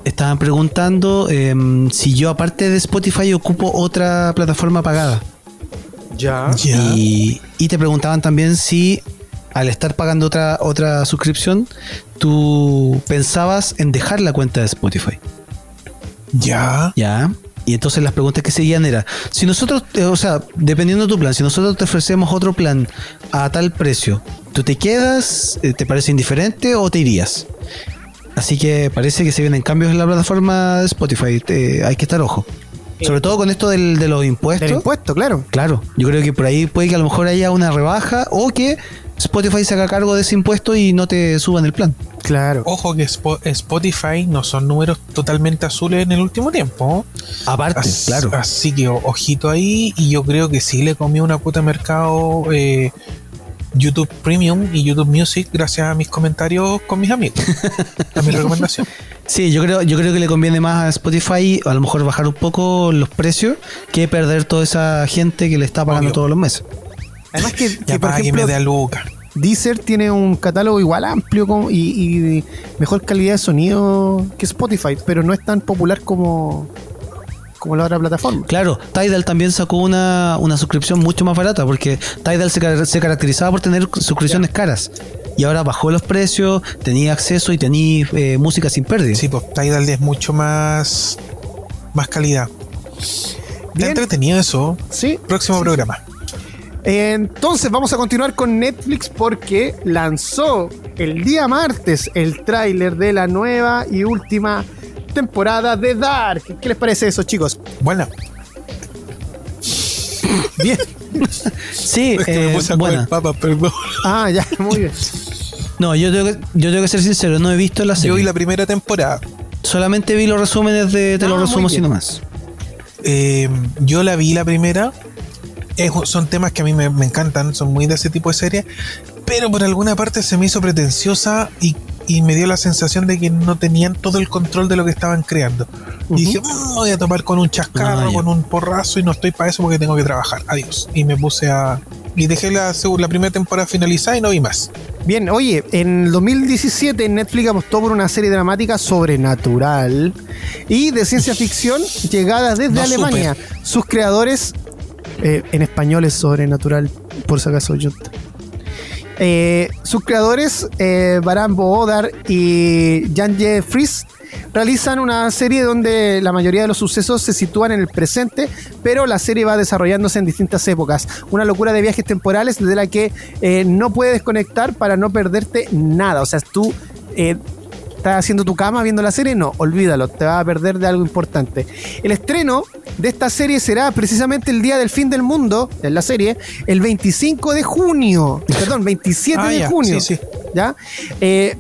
Estaban preguntando em, si yo aparte de Spotify ocupo otra plataforma pagada. Ya. Ya. Y, y te preguntaban también si al estar pagando otra, otra suscripción, tú pensabas en dejar la cuenta de Spotify. Ya. Ya. Y entonces las preguntas que seguían era, si nosotros, eh, o sea, dependiendo de tu plan, si nosotros te ofrecemos otro plan a tal precio, ¿tú te quedas, eh, te parece indiferente o te irías? Así que parece que se vienen cambios en la plataforma de Spotify, te- hay que estar ojo. Sobre todo con esto del- de los impuestos. Del impuesto, claro. Claro, yo creo que por ahí puede que a lo mejor haya una rebaja o que Spotify se haga cargo de ese impuesto y no te suban el plan. Claro. Ojo que Spo- Spotify no son números totalmente azules en el último tiempo. Aparte, As- claro. Así que ojito ahí. Y yo creo que sí le comió una puta mercado eh, YouTube Premium y YouTube Music gracias a mis comentarios con mis amigos. a mi recomendación. Sí, yo creo, yo creo que le conviene más a Spotify a lo mejor bajar un poco los precios que perder toda esa gente que le está pagando Obvio. todos los meses. Además que, que, por que ejemplo, a Luca. Deezer tiene un catálogo igual amplio como- y, y mejor calidad de sonido que Spotify, pero no es tan popular como, como la otra plataforma. Claro, Tidal también sacó una, una suscripción mucho más barata porque Tidal se, car- se caracterizaba por tener suscripciones caras. Y ahora bajó los precios, tenía acceso y tenía eh, música sin pérdida. Sí, pues Tidal es mucho más, más calidad. Está Bien. entretenido eso. Sí. Próximo programa. Entonces vamos a continuar con Netflix porque lanzó el día martes el tráiler de la nueva y última temporada de Dark. ¿Qué les parece eso, chicos? Bueno, Bien. Sí, es que me eh, puse a buena. comer papas, perdón. Ah, ya, muy bien. No, yo tengo, que, yo tengo que ser sincero, no he visto la Yo serie. vi la primera temporada. Solamente vi los resúmenes de Te Ah, lo resumo nomás. Eh, yo la vi la primera. Es- son temas que a mí me, me encantan, son muy de ese tipo de series. Pero por alguna parte se me hizo pretenciosa y, y me dio la sensación de que no tenían todo el control de lo que estaban creando. Y dije, "Mm, me voy a tomar con un chascarro, Ah, con un porrazo y no estoy para eso porque tengo que trabajar. Adiós. Y me puse a. Y dejé la, la primera temporada finalizada y no vi más. Bien, oye, en el 2017 Netflix apostó por una serie dramática sobrenatural y de ciencia ficción llegada desde No Alemania. Sus creadores, eh, en español es sobrenatural, por si acaso yo. Eh, sus creadores, eh, Baran Boodar y Jan Fries, realizan una serie donde la mayoría de los sucesos se sitúan en el presente, pero la serie va desarrollándose en distintas épocas. Una locura de viajes temporales de la que eh, no puedes desconectar para no perderte nada. O sea, tú estás haciendo tu cama viendo la serie, no, olvídalo, te vas a perder de algo importante. El estreno de esta serie será precisamente el día del fin del mundo, en la serie, el 25 de junio, perdón, 27 Ah, de ya, junio. sí, sí. ¿Ya? Eh,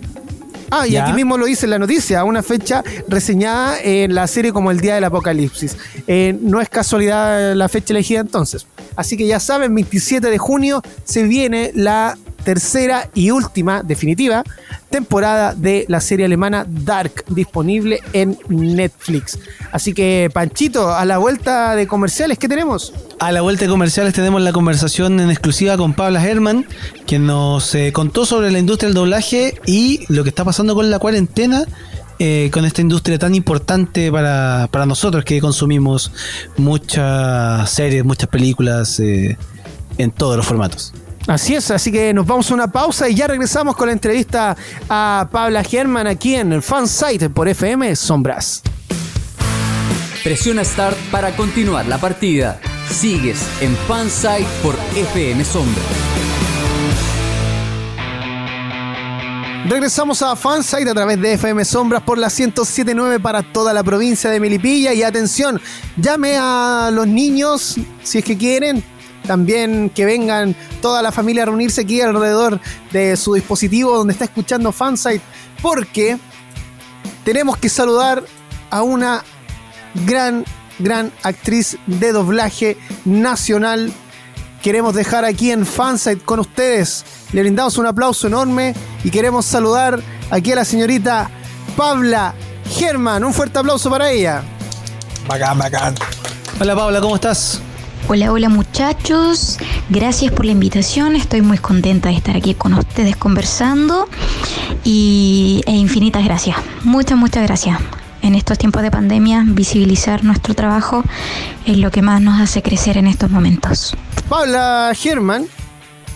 Ah, y aquí mismo lo dice en la noticia, una fecha reseñada en la serie como el Día del Apocalipsis. Eh, no es casualidad la fecha elegida entonces. Así que ya saben, 27 de junio se viene la tercera y última, definitiva, temporada de la serie alemana Dark, disponible en Netflix. Así que, Panchito, a la vuelta de comerciales, ¿qué tenemos? A la vuelta de comerciales tenemos la conversación en exclusiva con Pabla Herman, quien nos eh, contó sobre la industria del doblaje y lo que está pasando con la cuarentena eh, con esta industria tan importante para, para nosotros que consumimos muchas series, muchas películas eh, en todos los formatos. Así es, así que nos vamos a una pausa y ya regresamos con la entrevista a Pabla German aquí en el Fansite por FM Sombras. Presiona Start para continuar la partida. Sigues en Fansite por FM Sombras. Regresamos a Fansite a través de FM Sombras por la 1079 para toda la provincia de Melipilla. Y atención, llame a los niños si es que quieren. También que vengan toda la familia a reunirse aquí alrededor de su dispositivo donde está escuchando Fansite. Porque tenemos que saludar a una gran, gran actriz de doblaje nacional. Queremos dejar aquí en Fansite con ustedes le brindamos un aplauso enorme y queremos saludar aquí a la señorita Pabla Germán. Un fuerte aplauso para ella. Bacán, bacán. Hola Paula, ¿cómo estás? Hola, hola muchachos, gracias por la invitación, estoy muy contenta de estar aquí con ustedes conversando y, e infinitas gracias, muchas, muchas gracias. En estos tiempos de pandemia, visibilizar nuestro trabajo es lo que más nos hace crecer en estos momentos. Paula Germán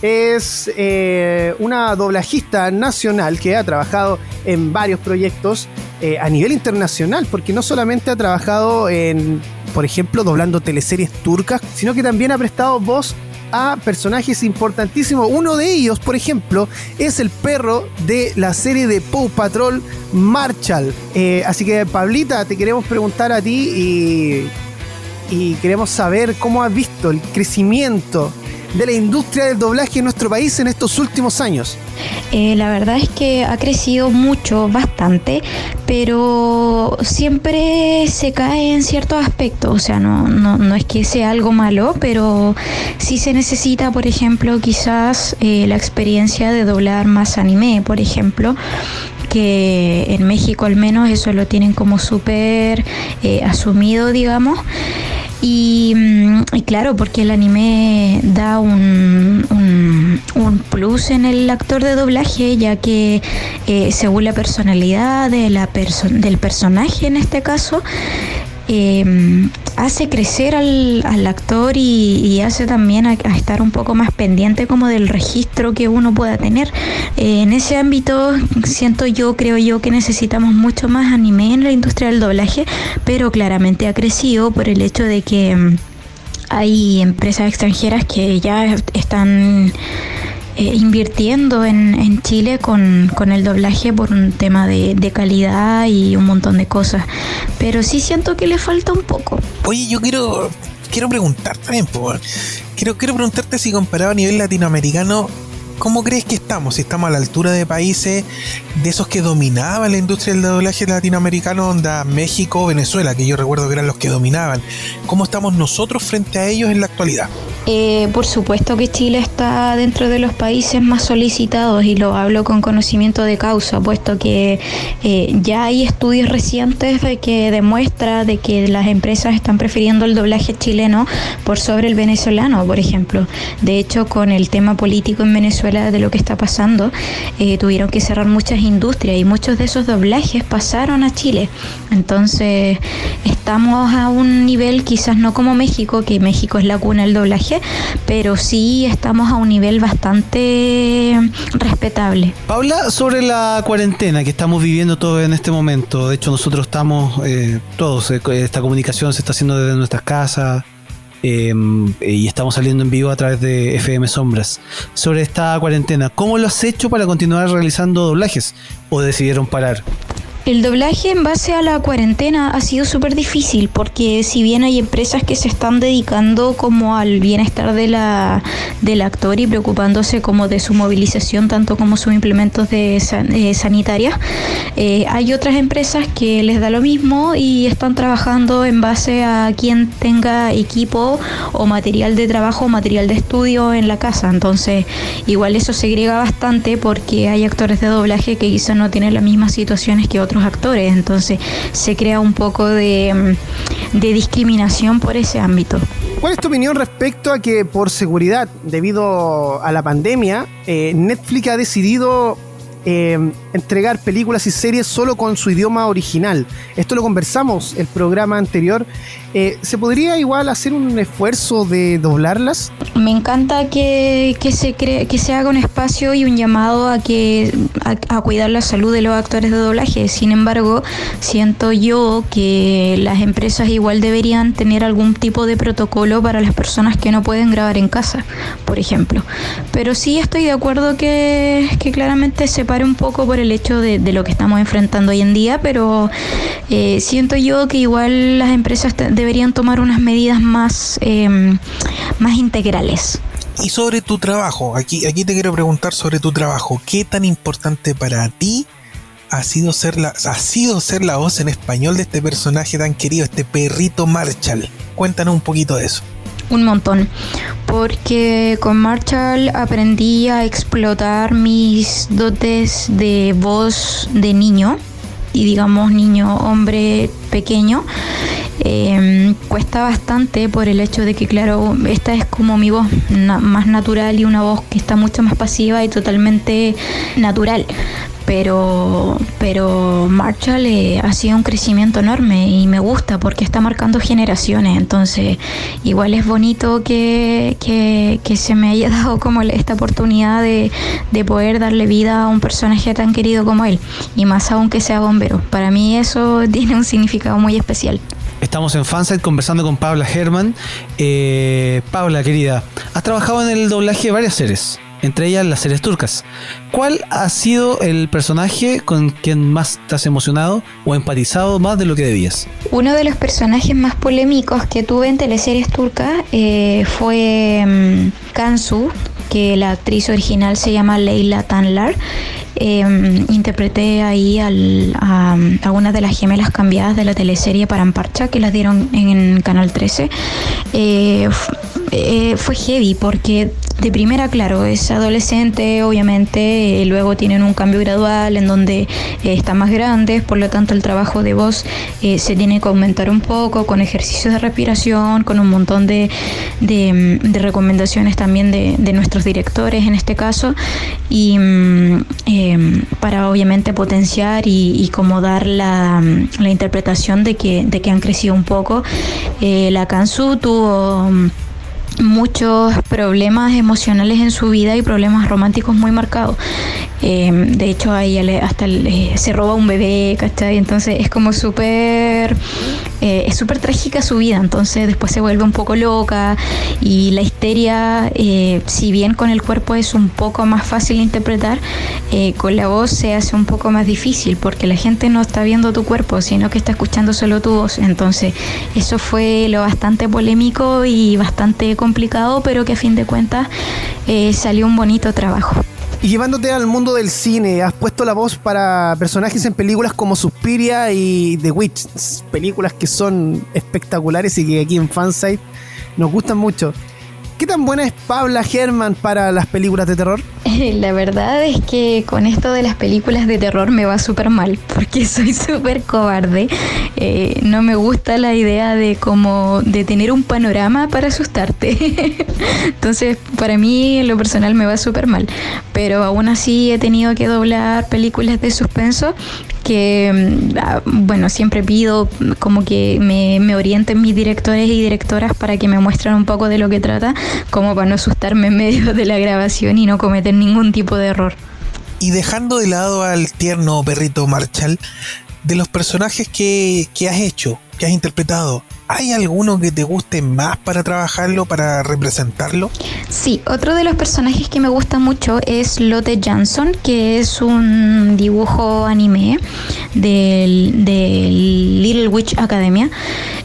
es eh, una doblajista nacional que ha trabajado en varios proyectos eh, a nivel internacional, porque no solamente ha trabajado en, por ejemplo, doblando teleseries turcas, sino que también ha prestado voz a personajes importantísimos. Uno de ellos, por ejemplo, es el perro de la serie de Paw Patrol, Marshall. Eh, así que, Pablita, te queremos preguntar a ti y, y queremos saber cómo has visto el crecimiento de la industria del doblaje en nuestro país en estos últimos años? Eh, la verdad es que ha crecido mucho, bastante, pero siempre se cae en ciertos aspectos. O sea, no, no, es que sea algo malo, pero sí se necesita, por ejemplo, quizás eh, la experiencia de doblar más anime, por ejemplo que en México al menos eso lo tienen como súper eh, asumido, digamos. Mm, y, claro, porque el anime da un, un, plus en el actor de doblaje, ya que eh, según la personalidad de la del personaje en este caso, eh, hace crecer al, al actor y, hace también a, estar un poco más pendiente como del registro que uno pueda tener. Eh, en ese ámbito siento yo, creo yo que necesitamos mucho más anime en la industria del doblaje, pero claramente ha crecido por el hecho de que mm, hay empresas extranjeras que ya están eh, invirtiendo en, Chile con, el doblaje por un tema de, calidad y un montón de cosas. Pero sí siento que le falta un poco. Oye, yo quiero, quiero preguntar también, quiero, quiero preguntarte si comparado a nivel latinoamericano, ¿cómo crees que estamos? Si estamos a la altura de países de esos que dominaban la industria del doblaje latinoamericano, onda México, Venezuela, que yo recuerdo que eran los que dominaban. ¿Cómo estamos nosotros frente a ellos en la actualidad? Eh, por supuesto que Chile está dentro de los países más solicitados y lo hablo con conocimiento de causa, puesto que eh, ya hay estudios recientes de que demuestra de que las empresas están prefiriendo el doblaje chileno por sobre el venezolano, por ejemplo. De hecho, con el tema político en Venezuela de lo que está pasando, eh, tuvieron que cerrar muchas industrias y muchos de esos doblajes pasaron a Chile. Entonces, estamos a un nivel quizás no como México, que México es la cuna del doblaje, pero sí estamos a un nivel bastante respetable. Paula, sobre la cuarentena que estamos viviendo todos en este momento, de hecho nosotros estamos eh, todos, eh, esta comunicación se está haciendo desde nuestras casas. Em, y estamos saliendo en vivo a través de FM Sombras. Sobre esta cuarentena, ¿cómo lo has hecho para continuar realizando doblajes? ¿O decidieron parar? El doblaje en base a la cuarentena ha sido súper difícil porque si bien hay empresas que se están dedicando como al bienestar de la, del actor y preocupándose como de su movilización tanto como sus implementos de eh, sanitarias, eh, hay otras empresas que les da lo mismo y están trabajando en base a quien tenga equipo o material de trabajo o material de estudio en la casa. Entonces igual eso segrega bastante porque hay actores de doblaje que quizás no tienen las mismas situaciones que otros actores, entonces se crea un poco de, mm, de discriminación por ese ámbito. ¿Cuál es tu opinión respecto a que por seguridad, debido a la pandemia, eh, Netflix ha decidido eh, entregar películas y series solo con su idioma original. Esto lo conversamos el programa anterior. Eh, ¿Se podría igual hacer un esfuerzo de doblarlas? Me encanta que, se, cree, que se haga un espacio y un llamado a, que, cuidar la salud de los actores de doblaje. Sin embargo, siento yo que las empresas igual deberían tener algún tipo de protocolo para las personas que no pueden grabar en casa, por ejemplo. Pero sí estoy de acuerdo que, que claramente se un poco por el hecho de, lo que estamos enfrentando hoy en día, pero eh, siento yo que igual las empresas deberían tomar unas medidas más, em, más integrales. Y sobre tu trabajo, aquí, aquí te quiero preguntar sobre tu trabajo. ¿Qué tan importante para ti ha sido ser la, ha sido ser la voz en español de este personaje tan querido, este perrito Marshall? Cuéntanos un poquito de eso. Un montón, porque con Marshall aprendí a explotar mis dotes de voz de niño y digamos niño hombre pequeño Em, cuesta bastante por el hecho de que, claro, esta es como mi voz más natural y una voz que está mucho más pasiva y totalmente natural. Pero, pero Marshall eh, ha sido un crecimiento enorme y me gusta porque está marcando generaciones. Entonces, igual es bonito que, que, se me haya dado como esta oportunidad de, de poder darle vida a un personaje tan querido como él. Y más aún que sea bombero. Para mí eso tiene un significado muy especial. Estamos en Fansite conversando con Paula Herman. Eh, Paula, querida, has trabajado en el doblaje de varias series, entre ellas las series turcas. ¿Cuál ha sido el personaje con quien más te has emocionado o empatizado más de lo que debías? Uno de los personajes más polémicos que tuve en teleseries turcas eh, fue um, Kansu, que la actriz original se llama Leila Tanlar. Em, interpreté ahí al, a, una de las gemelas cambiadas de la teleserie Paramparcha que las dieron en, Canal 13. Eh, eh, fue heavy porque de primera, claro, es adolescente, obviamente, eh, luego tienen un cambio gradual en donde eh, están más grandes, por lo tanto el trabajo de voz se tiene que aumentar un poco con ejercicios de respiración, con un montón de, de, recomendaciones también de, de, nuestros directores en este caso, y mm, em, para obviamente potenciar y, y como dar la, la, interpretación de que, de que han crecido un poco. la Kansu tuvo muchos problemas emocionales en su vida y problemas románticos muy marcados. Em, de hecho, ahí hasta se roba un bebé, ¿cachai? Entonces es como súper, eh, es súper trágica su vida, entonces después se vuelve un poco loca y la histeria, eh, si bien con el cuerpo es un poco más fácil de interpretar, eh, con la voz se hace un poco más difícil porque la gente no está viendo tu cuerpo, sino que está escuchando solo tu voz. Entonces eso fue lo bastante polémico y bastante complicado, pero que a fin de cuentas salió un bonito trabajo. Y llevándote al mundo del cine, has puesto la voz para personajes en películas como Suspiria y The Witch, películas que son espectaculares y que aquí en Fansite nos gustan mucho. ¿Qué tan buena es Pabla Herman para las películas de terror? La verdad es que con esto de las películas de terror me va súper mal, porque soy súper cobarde. Eh, no me gusta la idea de como de tener un panorama para asustarte. Entonces, para mí en lo personal me va súper mal. Pero aún así he tenido que doblar películas de suspenso que, mm, bueno, siempre pido como que me, me, orienten mis directores y directoras para que me muestren un poco de lo que trata, como para no asustarme en medio de la grabación y no cometer ningún tipo de error. Y dejando de lado al tierno perrito Marshall, de los personajes que, que has hecho, que has interpretado, ¿Hay alguno que te guste más para trabajarlo, para representarlo? Sí, otro de los personajes que me gusta mucho es Lotte Jansson, que es un dibujo anime del, Little Witch Academia,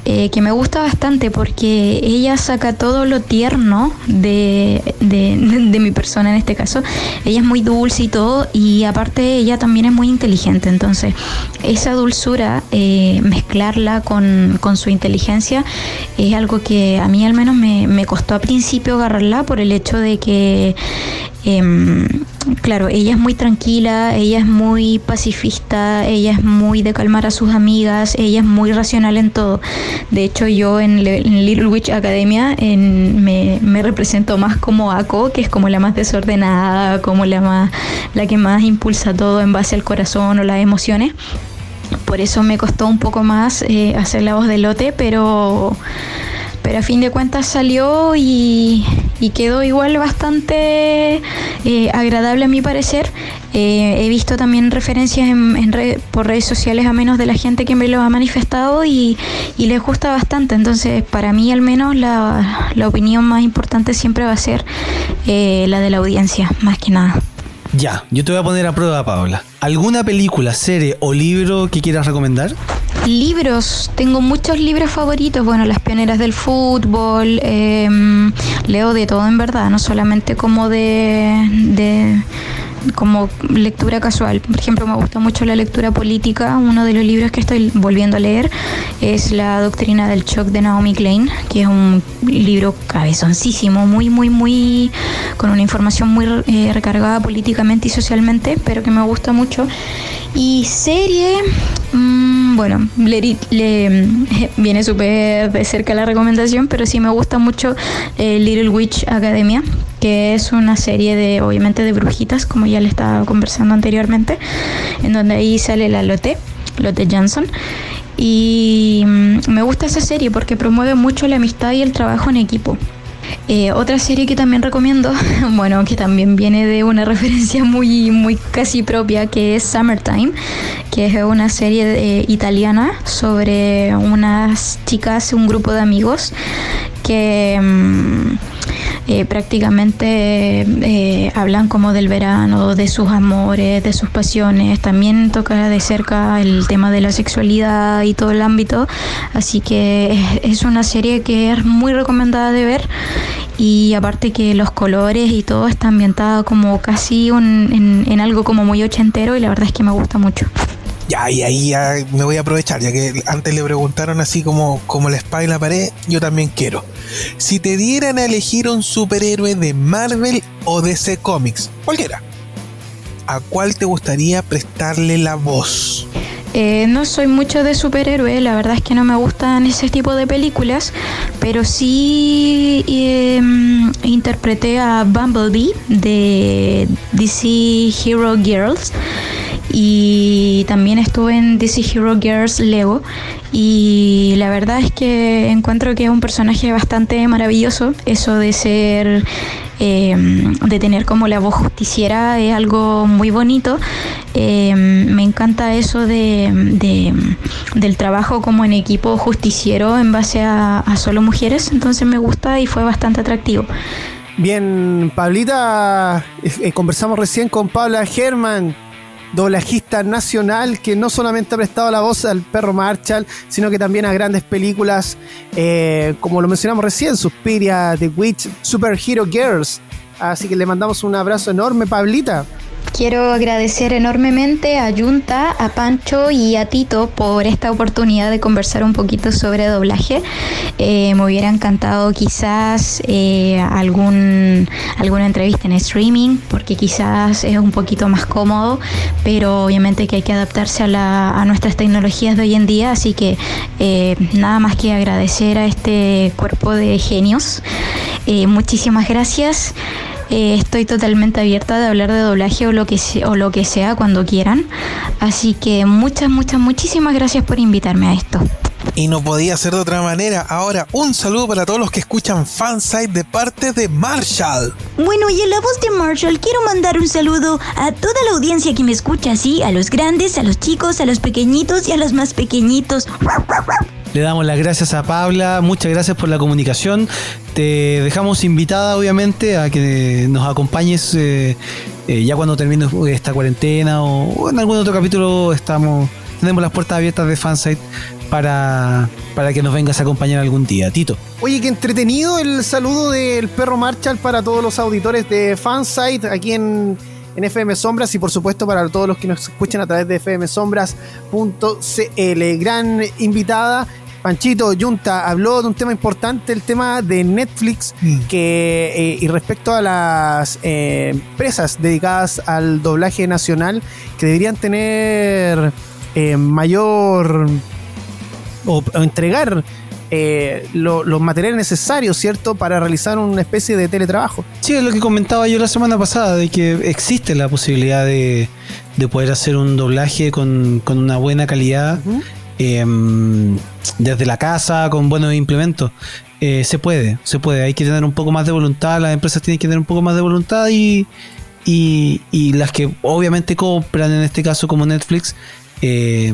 eh, que me gusta bastante porque ella saca todo lo tierno de, de, mi persona en este caso. Ella es muy dulce y todo, y aparte ella también es muy inteligente, entonces esa dulzura, eh, mezclarla con, con su inteligencia, es algo que a mí al menos me, costó a principio agarrarla por el hecho de que Em, claro, ella es muy tranquila, ella es muy pacifista, ella es muy de calmar a sus amigas, ella es muy racional en todo. De hecho, yo en, Little Witch Academia me, me, represento más como Ako, que es como la más desordenada, como la, más, la que más impulsa todo en base al corazón o las emociones. Por eso me costó un poco más eh, hacer la voz de Lote, pero pero a fin de cuentas salió y, quedó igual bastante eh, agradable a mi parecer. Eh, he visto también referencias en, por redes sociales a menos de la gente que me lo ha manifestado y, les gusta bastante. Entonces, para mí al menos la, opinión más importante siempre va a ser eh, la de la audiencia, más que nada. Ya, yo te voy a poner a prueba, Paula. ¿Alguna película, serie o libro que quieras recomendar? Libros, tengo muchos libros favoritos, bueno, Las Pioneras del Fútbol, em, leo de todo en verdad, no solamente como de, de como lectura casual. Por ejemplo, me gusta mucho la lectura política. Uno de los libros que estoy volviendo a leer es La Doctrina del Shock de Naomi Klein, que es un libro cabezoncísimo, muy, muy, muy, con una información muy eh, recargada políticamente y socialmente, pero que me gusta mucho. Y serie, mmm, bueno, le, le, viene súper de cerca la recomendación, pero sí me gusta mucho eh, Little Witch Academia, que es una serie de, obviamente, de brujitas, como ya le estaba conversando anteriormente, en donde ahí sale la Lotte, Lotte Johnson. Y mm, me gusta esa serie porque promueve mucho la amistad y el trabajo en equipo. Eh, otra serie que también recomiendo, bueno, que también viene de una referencia muy, muy casi propia, que es Summertime, que es una serie eh, italiana sobre unas chicas, un grupo de amigos que... Mm, eh, prácticamente eh, hablan como del verano, de sus amores, de sus pasiones. También toca de cerca el tema de la sexualidad y todo el ámbito. Así que es, una serie que es muy recomendada de ver. Y aparte que los colores y todo está ambientado como casi en, en algo como muy ochentero y la verdad es que me gusta mucho. Ya, y ahí me voy a aprovechar, ya que antes le preguntaron así como, como la espada y la pared, yo también quiero. Si te dieran a elegir un superhéroe de Marvel o DC Comics, cualquiera, ¿a cuál te gustaría prestarle la voz? Eh, no soy mucho de superhéroe, la verdad es que no me gustan ese tipo de películas, pero sí em, interpreté a Bumblebee de DC Hero Girls y también estuve en DC Hero Girls Lego. Y la verdad es que encuentro que es un personaje bastante maravilloso, eso de ser, em, de tener como la voz justiciera es algo muy bonito, em, me encanta eso de, del trabajo como en equipo justiciero en base a, solo mujeres, entonces me gusta y fue bastante atractivo. Bien, Pablita, eh, conversamos recién con Paula Germán, doblajista nacional que no solamente ha prestado la voz al perro Marshall, sino que también a grandes películas, eh, como lo mencionamos recién, Suspiria, The Witch, Super Hero Girls. Así que le mandamos un abrazo enorme, Pablita. Quiero agradecer enormemente a Junta, a Pancho y a Tito por esta oportunidad de conversar un poquito sobre doblaje. Eh, me hubiera encantado quizás eh, algún, alguna entrevista en streaming, porque quizás es un poquito más cómodo, pero obviamente que hay que adaptarse a, nuestras tecnologías de hoy en día, así que eh, nada más que agradecer a este cuerpo de genios. muchísimas gracias. Eh, estoy totalmente abierta de hablar de doblaje o lo, que o lo que sea cuando quieran. Así que muchas, muchas, muchísimas gracias por invitarme a esto. Y no podía ser de otra manera. Ahora, un saludo para todos los que escuchan Fansite de parte de Marshall. Bueno, y en la voz de Marshall quiero mandar un saludo a toda la audiencia que me escucha, sí, a los grandes, a los chicos, a los pequeñitos y a los más pequeñitos. Le damos las gracias a Paula, muchas gracias por la comunicación. Te dejamos invitada, obviamente, a que nos acompañes eh, eh, ya cuando termine esta cuarentena o, en algún otro capítulo. Estamos, tenemos las puertas abiertas de Fansite para, para que nos vengas a acompañar algún día. Tito. Oye, qué entretenido el saludo del perro Marshall para todos los auditores de Fansite aquí en en FM Sombras y por supuesto para todos los que nos escuchan a través de fmsombras.cl. Gran invitada Panchito Junta habló de un tema importante, el tema de Netflix, Mm. que eh, y respecto a las eh, empresas dedicadas al doblaje nacional, que deberían tener eh, mayor o, o entregar eh, lo- los materiales necesarios, ¿cierto?, para realizar una especie de teletrabajo. Sí, es lo que comentaba yo la semana pasada, de que existe la posibilidad de, de poder hacer un doblaje con, con una buena calidad em, desde la casa, con buenos implementos. Eh, se puede, se puede. Hay que tener un poco más de voluntad, las empresas tienen que tener un poco más de voluntad y, y, y las que obviamente compran, en este caso como Netflix, eh,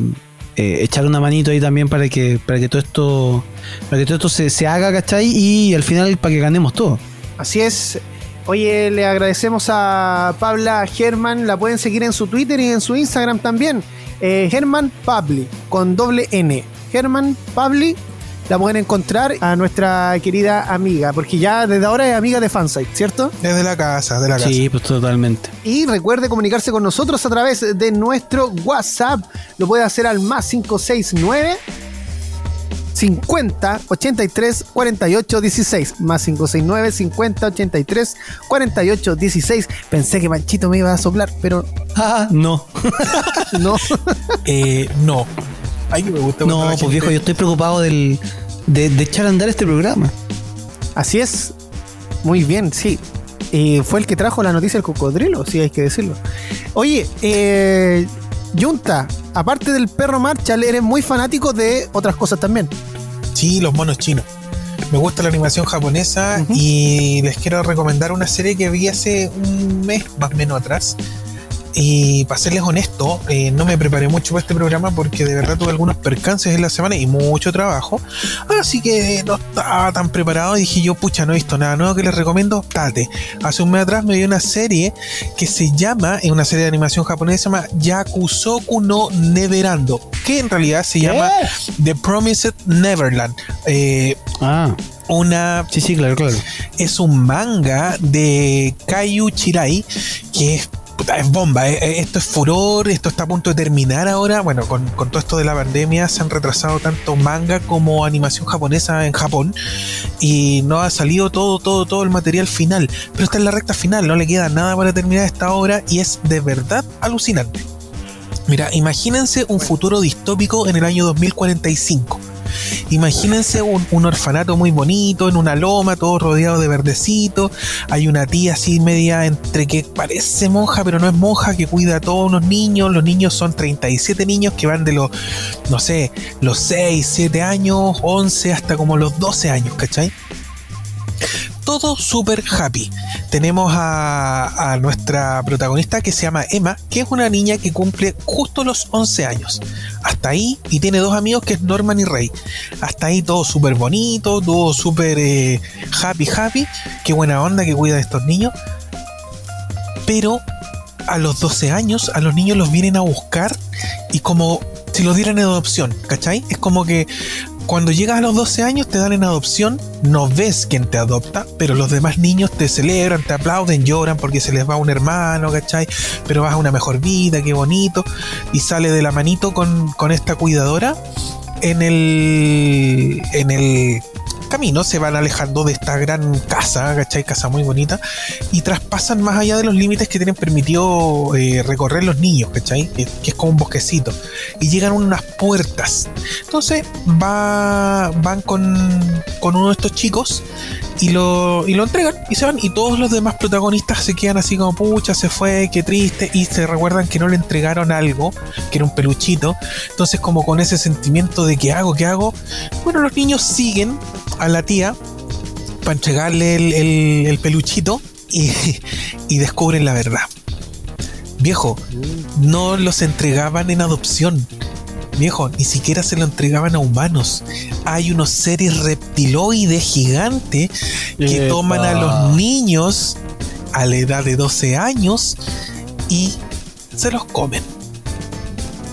eh, echar una manito ahí también para que, para que todo esto, para que todo esto se, se haga, ¿cachai? Y al final para que ganemos todo. Así es. Oye, le agradecemos a Pabla Germán. La pueden seguir en su Twitter y en su Instagram también. Eh, Germán Pabli, con doble N. Germán Pabli. La pueden encontrar a nuestra querida amiga, porque ya desde ahora es amiga de Fansite, ¿cierto? Desde la casa, de la casa. Sí, pues totalmente. Y recuerde comunicarse con nosotros a través de nuestro WhatsApp. Lo puede hacer al más 569 50 83 48 16. Más 569 50 83 48 16. Pensé que Manchito me iba a soplar, pero Ah, no. no. Eh, no. Ay, que me gusta No, pues gente- viejo, yo estoy preocupado del, de, de echar a andar este programa. Así es. Muy bien, sí. Eh, fue el que trajo la noticia del cocodrilo, sí, hay que decirlo. Oye, eh, Junta, aparte del perro Marshall, eres muy fanático de otras cosas también. Sí, los monos chinos. Me gusta la animación japonesa y les quiero recomendar una serie que vi hace un mes más o menos atrás. Y para serles honesto, eh, no me preparé mucho para este programa porque de verdad tuve algunos percances en la semana y mucho trabajo. Así que no estaba tan preparado y dije yo, pucha, no he visto nada nuevo que les recomiendo. Tate. Hace un mes atrás me vi una serie que se llama, es una serie de animación japonesa, se llama Yakusoku no Neverando. Que en realidad se llama The Promised Neverland. Eh, Ah, una sí, sí, claro, claro. es un manga de Kaiju Chirai que es, puta, es bomba. eh, eh, Esto es furor, esto está a punto de terminar ahora. Bueno, con, con todo esto de la pandemia se han retrasado tanto manga como animación japonesa en Japón y no ha salido todo, todo, todo el material final. Pero está en la recta final, no le queda nada para terminar esta obra y es de verdad alucinante. Mira, imagínense un futuro distópico en el año 2045. Imagínense un, orfanato muy bonito, en una loma, todo rodeado de verdecito. Hay una tía así media entre que parece monja, pero no es monja, que cuida a todos unos niños. Los niños son 37 niños que van de los, no sé, los 6, 7 años, 11 hasta como los 12 años, ¿cachai? Todo súper happy. Tenemos a, a nuestra protagonista que se llama Emma, que es una niña que cumple justo los 11 años. Hasta ahí, y tiene dos amigos que es Norman y Rey. Hasta ahí todo súper bonito, todo súper eh, happy, happy. Qué buena onda que cuida de estos niños. Pero a los 12 años, a los niños los vienen a buscar y como si los dieran en adopción, ¿cachai? Es como que cuando llegas a los 12 años te dan en adopción, no ves quién te adopta, pero los demás niños te celebran, te aplauden, lloran porque se les va un hermano, ¿cachai? Pero vas a una mejor vida, qué bonito. Y sale de la manito con, con esta cuidadora en el, en el camino, se van alejando de esta gran casa, ¿cachai? Casa muy bonita, y traspasan más allá de los límites que tienen permitido eh, recorrer los niños, ¿cachai? Que, es como un bosquecito. Y llegan unas puertas. Entonces va, van con, con uno de estos chicos y lo, y lo entregan y se van. Y todos los demás protagonistas se quedan así como, pucha, se fue, qué triste. Y se recuerdan que no le entregaron algo, que era un peluchito. Entonces como con ese sentimiento de qué hago, qué hago. Bueno, los niños siguen a la tía para entregarle el, el- el peluchito y, y descubren la verdad. Viejo, no los entregaban en adopción. Viejo, ni siquiera se lo entregaban a humanos. Hay unos seres reptiloides gigantes que Epa. toman a los niños a la edad de 12 años y se los comen.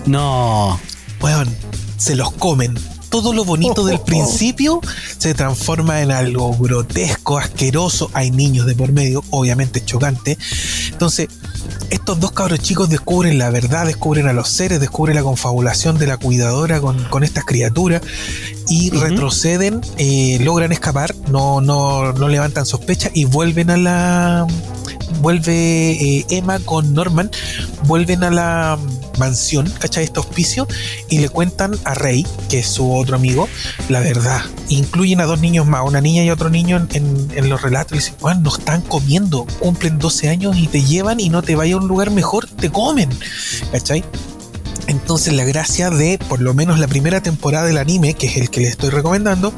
No. Weón, se los comen. Todo lo bonito del principio se transforma en algo grotesco, asqueroso. Hay niños de por medio, obviamente chocante. Entonces, estos dos cabros chicos descubren la verdad, descubren a los seres, descubren la confabulación de la cuidadora con, con estas criaturas y retroceden, eh, logran escapar, no, no, no levantan sospecha y vuelven a la. Vuelve eh, Emma con Norman, vuelven a la mansión, ¿cachai? Este hospicio y le cuentan a Rey, que es su otro amigo, la verdad. Incluyen a dos niños más, una niña y otro niño en, los relatos. Y dicen, bueno, nos están comiendo, cumplen 12 años y te llevan y no te vayas a un lugar mejor, te comen, ¿cachai? Entonces la gracia de por lo menos la primera temporada del anime, que es el que le estoy recomendando,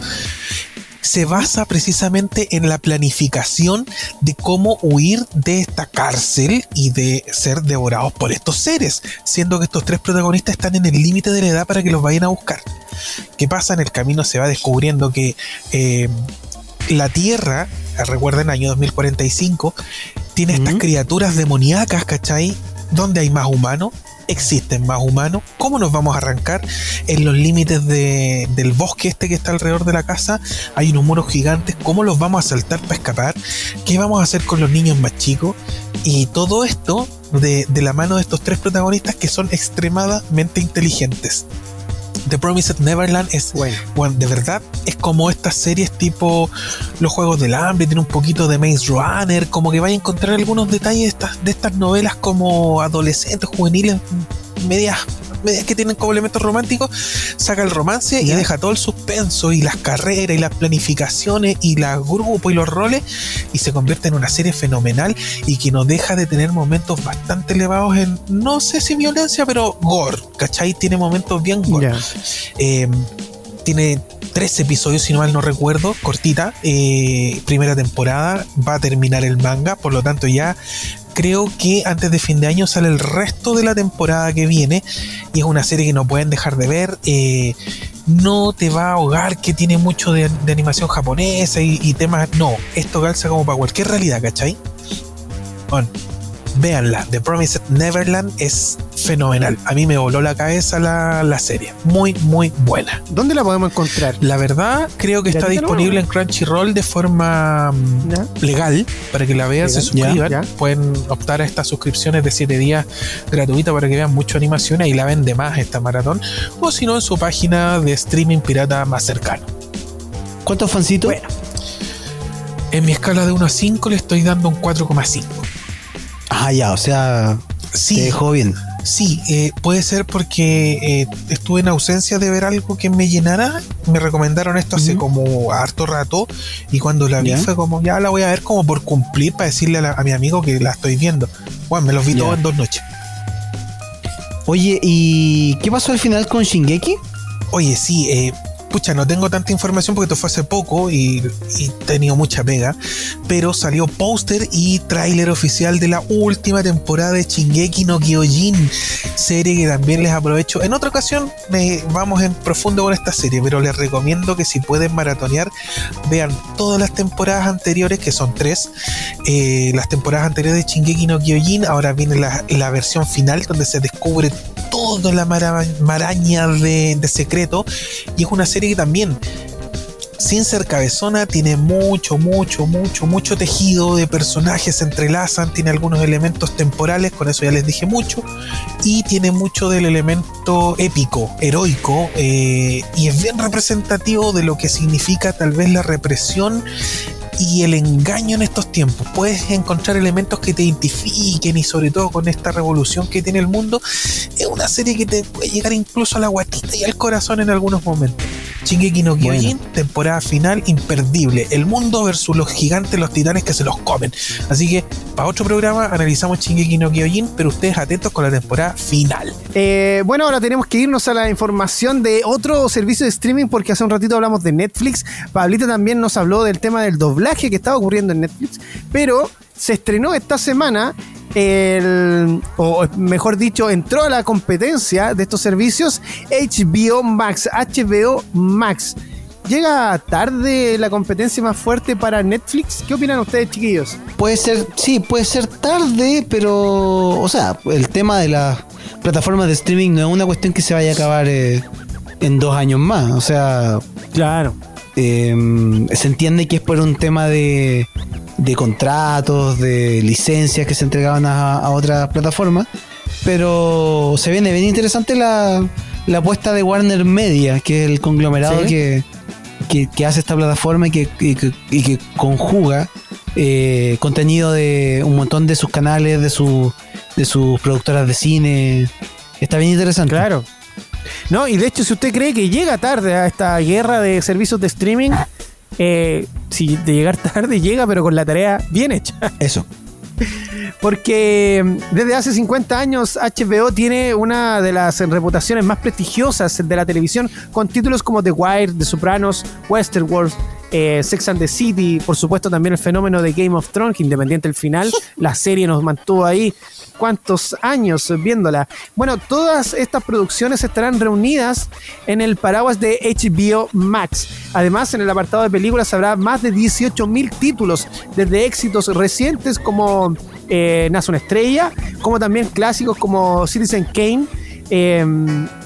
se basa precisamente en la planificación de cómo huir de esta cárcel y de ser devorados por estos seres, siendo que estos tres protagonistas están en el límite de la edad para que los vayan a buscar. ¿Qué pasa? En el camino se va descubriendo que eh, la Tierra, recuerden, año 2045, tiene estas criaturas demoníacas, ¿cachai? Donde hay más humanos, existen más humanos. ¿Cómo nos vamos a arrancar? En los límites de- del bosque este que está alrededor de la casa hay unos muros gigantes. ¿Cómo los vamos a saltar para escapar? ¿Qué vamos a hacer con los niños más chicos? Y todo esto de, de la mano de estos tres protagonistas que son extremadamente inteligentes. The Promised Neverland es Bueno. bueno, de verdad es como estas series tipo los Juegos del Hambre, tiene un poquito de Maze Runner, como que vaya a encontrar algunos detalles de estas, de estas novelas como adolescentes, juveniles, medias, medias que tienen como elementos románticos, saca el romance y deja todo el suspenso y las carreras y las planificaciones y los grupos y los roles y se convierte en una serie fenomenal y que no deja de tener momentos bastante elevados en, no sé si violencia, pero gore, ¿cachai? Tiene momentos bien gore. Eh, tiene tres episodios, si no mal no recuerdo, cortita. eh, primera temporada, va a terminar el manga, por lo tanto ya creo que antes de fin de año sale el resto de la temporada que viene y es una serie que no pueden dejar de ver. eh, no te va a ahogar que tiene mucho de, animación japonesa y, y temas. No, esto calza como para cualquier realidad, ¿cachai? Bueno, véanla. The Promised Neverland es fenomenal. A mí me voló la cabeza la, la serie. Muy, muy buena. ¿Dónde la podemos encontrar? La verdad, creo que está disponible en Crunchyroll de forma mm, legal para que la vean, se suscriban. ya, ya. Pueden optar a estas suscripciones de 7 días gratuitas para que vean mucho animación y la ven de más esta maratón. O si no, en su página de streaming pirata más cercano. ¿Cuántos fancitos? En mi escala de 1 a 5 le estoy dando un 4,5. Ah, ya, o sea, te Sí, dejó bien. Sí, eh, puede ser porque eh, estuve en ausencia de ver algo que me llenara. Me recomendaron esto hace como harto rato y cuando la vi fue como, ya la voy a ver como por cumplir para decirle a, la- a mi amigo que la estoy viendo. Bueno, me los vi Ya. todos en dos noches. Oye, ¿y qué pasó al final con Shingeki? Oye, sí, eh, pucha, no tengo tanta información porque esto fue hace poco y, y tenido mucha pega, pero salió póster y tráiler oficial de la última temporada de Shingeki no Kyojin, serie que también les aprovecho. En otra ocasión me, vamos en profundo con esta serie, pero les recomiendo que si pueden maratonear, vean todas las temporadas anteriores, que son tres, eh, las temporadas anteriores de Shingeki no Kyojin, ahora viene la, la versión final donde se descubre toda la mara- maraña de, de secreto y es una serie que también sin ser cabezona tiene mucho, mucho, mucho, mucho tejido de personajes, se entrelazan, tiene algunos elementos temporales, con eso ya les dije mucho, y tiene mucho del elemento épico, heroico, eh, y es bien representativo de lo que significa tal vez la represión y el engaño en estos tiempos. Puedes encontrar elementos que te identifiquen y sobre todo con esta revolución que tiene el mundo, es una serie que te puede llegar incluso a la guatita y al corazón en algunos momentos. Shingeki no Kyojin, temporada final imperdible. El mundo versus los gigantes, los titanes que se los comen. Así que para otro programa analizamos Shingeki no Kyojin, pero ustedes atentos con la temporada final. Eh, bueno, ahora tenemos que irnos a la información de otro servicio de streaming porque hace un ratito hablamos de Netflix. Pablita también nos habló del tema del doblaje que estaba ocurriendo en Netflix, pero se estrenó esta semana el, o mejor dicho, entró a la competencia de estos servicios HBO Max, HBO Max. ¿Llega tarde la competencia más fuerte para Netflix? ¿Qué opinan ustedes, chiquillos? Puede ser, sí, puede ser tarde, pero, o sea, el tema de las plataformas de streaming no es una cuestión que se vaya a acabar eh, en dos años más. O sea, Claro. Eh, se entiende que es por un tema de, de contratos, de licencias que se entregaban a, a otras plataformas. Pero se viene bien interesante la, la apuesta de Warner Media, que es el conglomerado Sí. que, que, que hace esta plataforma y que, y que, y que conjuga eh, contenido de un montón de sus canales, de, su, de sus productoras de cine. Está bien interesante. Claro. No, y de hecho, si usted cree que llega tarde a esta guerra de servicios de streaming, eh, si de llegar tarde llega, pero con la tarea bien hecha. Eso. Porque mm, desde hace 50 años HBO tiene una de las reputaciones más prestigiosas de la televisión, con títulos como The Wire, The Sopranos, Westworld, eh, Sex and the City, por supuesto también el fenómeno de Game of Thrones, que independiente del final, la serie nos mantuvo ahí cuántos años viéndola. Bueno, todas estas producciones estarán reunidas en el paraguas de HBO Max. Además, en el apartado de películas habrá más de 18.000 títulos, desde éxitos recientes como eh, Nace una estrella, como también clásicos como Citizen Kane. eh,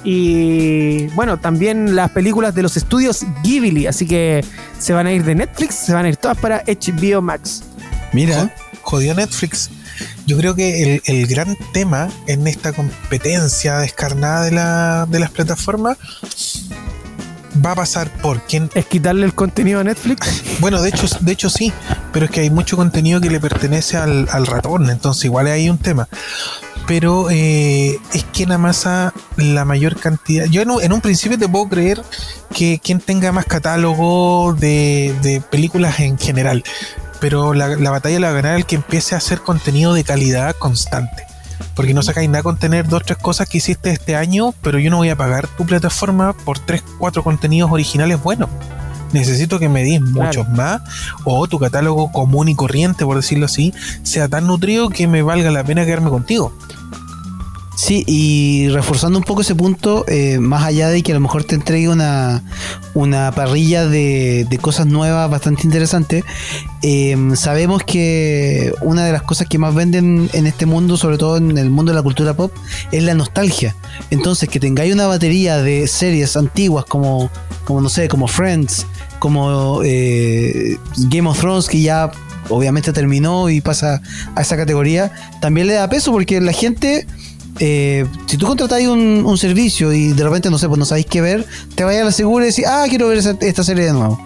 y bueno, también las películas de los estudios Ghibli, así que se van a ir de Netflix, se van a ir todas para HBO Max. Mira. Jodió Netflix. Yo creo que el, el gran tema en esta competencia descarnada de, la, de las plataformas va a pasar por quién. Es quitarle el contenido a Netflix. Bueno, de hecho, de hecho sí, pero es que hay mucho contenido que le pertenece al, al ratón, entonces igual hay un tema. Pero eh, es quien amasa la mayor cantidad. Yo en un, en un principio te puedo creer que quien tenga más catálogo de, de películas en general. Pero la, la batalla la va a ganar el que empiece a hacer contenido de calidad constante. Porque no sacáis nada con tener dos tres cosas que hiciste este año, pero yo no voy a pagar tu plataforma por tres cuatro contenidos originales buenos. Necesito que me des muchos más o tu catálogo común y corriente, por decirlo así, sea tan nutrido que me valga la pena quedarme contigo. Sí, y reforzando un poco ese punto, eh, más allá de que a lo mejor te entregue una, una parrilla de, de cosas nuevas bastante interesantes, eh, sabemos que una de las cosas que más venden en este mundo, sobre todo en el mundo de la cultura pop, es la nostalgia. Entonces, que tengáis una batería de series antiguas como, como no sé, como Friends, como eh, Game of Thrones, que ya obviamente terminó y pasa a esa categoría, también le da peso porque la gente eh, si tú contratáis un, servicio y de repente, no sé, pues no sabéis qué ver, te vayas a la segura y decís, ah, quiero ver esta serie de nuevo.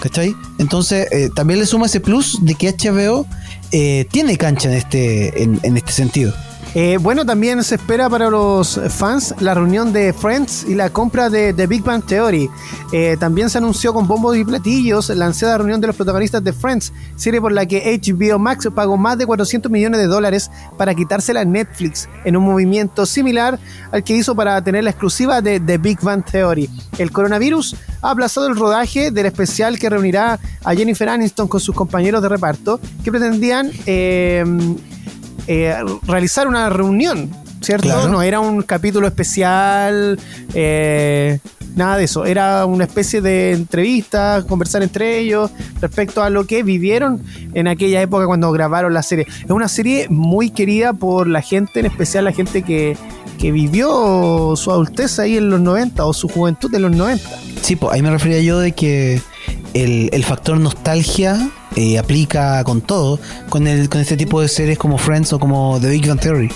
¿Cachai? Entonces, eh, también le suma ese plus de que HBO eh, tiene cancha en este, en, en este sentido. Eh, bueno, también se espera para los fans la reunión de Friends y la compra de The Big Bang Theory. Eh, también se anunció con bombos y platillos la ansiada reunión de los protagonistas de Friends, serie por la que HBO Max pagó más de 400 millones de dólares para quitársela a Netflix, en un movimiento similar al que hizo para tener la exclusiva de The Big Bang Theory. El coronavirus ha aplazado el rodaje del especial que reunirá a Jennifer Aniston con sus compañeros de reparto, que pretendían... eh, eh, realizar una reunión, ¿cierto? Claro. No era un capítulo especial, eh, nada de eso. Era una especie de entrevista, conversar entre ellos respecto a lo que vivieron en aquella época cuando grabaron la serie. Es una serie muy querida por la gente, en especial la gente que, que vivió su adultez ahí en los 90 o su juventud en los 90. Sí, pues ahí me refería yo de que el, el factor nostalgia eh, aplica con todo, con, el, con este tipo de series como Friends o como The Big Bang Theory.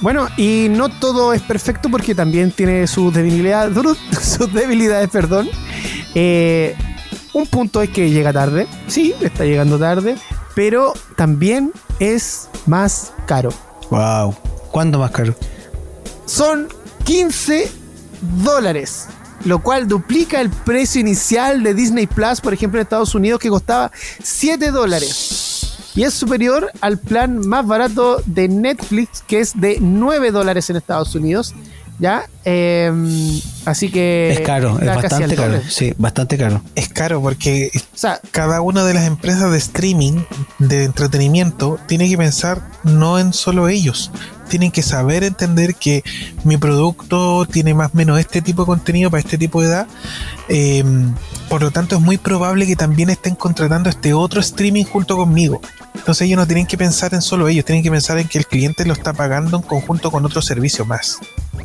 Bueno, y no todo es perfecto porque también tiene sus debilidades, sus debilidades, perdón. Eh, un punto es que llega tarde, sí, está llegando tarde, pero también es más caro. Wow. ¿Cuánto más caro? Son 15 dólares, lo cual duplica el precio inicial de Disney Plus, por ejemplo, en Estados Unidos, que costaba 7 dólares. Y es superior al plan más barato de Netflix, que es de 9 dólares en Estados Unidos. ¿Ya? Eh, así que. Es caro, es bastante caro. Sí, bastante caro. Es caro porque O sea, cada una de las empresas de streaming, de entretenimiento, tiene que pensar no en solo ellos. Tienen que saber entender que mi producto tiene más o menos este tipo de contenido para este tipo de edad. Eh, por lo tanto es muy probable que también estén contratando este otro streaming junto conmigo. Entonces ellos no tienen que pensar en solo ellos, tienen que pensar en que el cliente lo está pagando en conjunto con otro servicio más.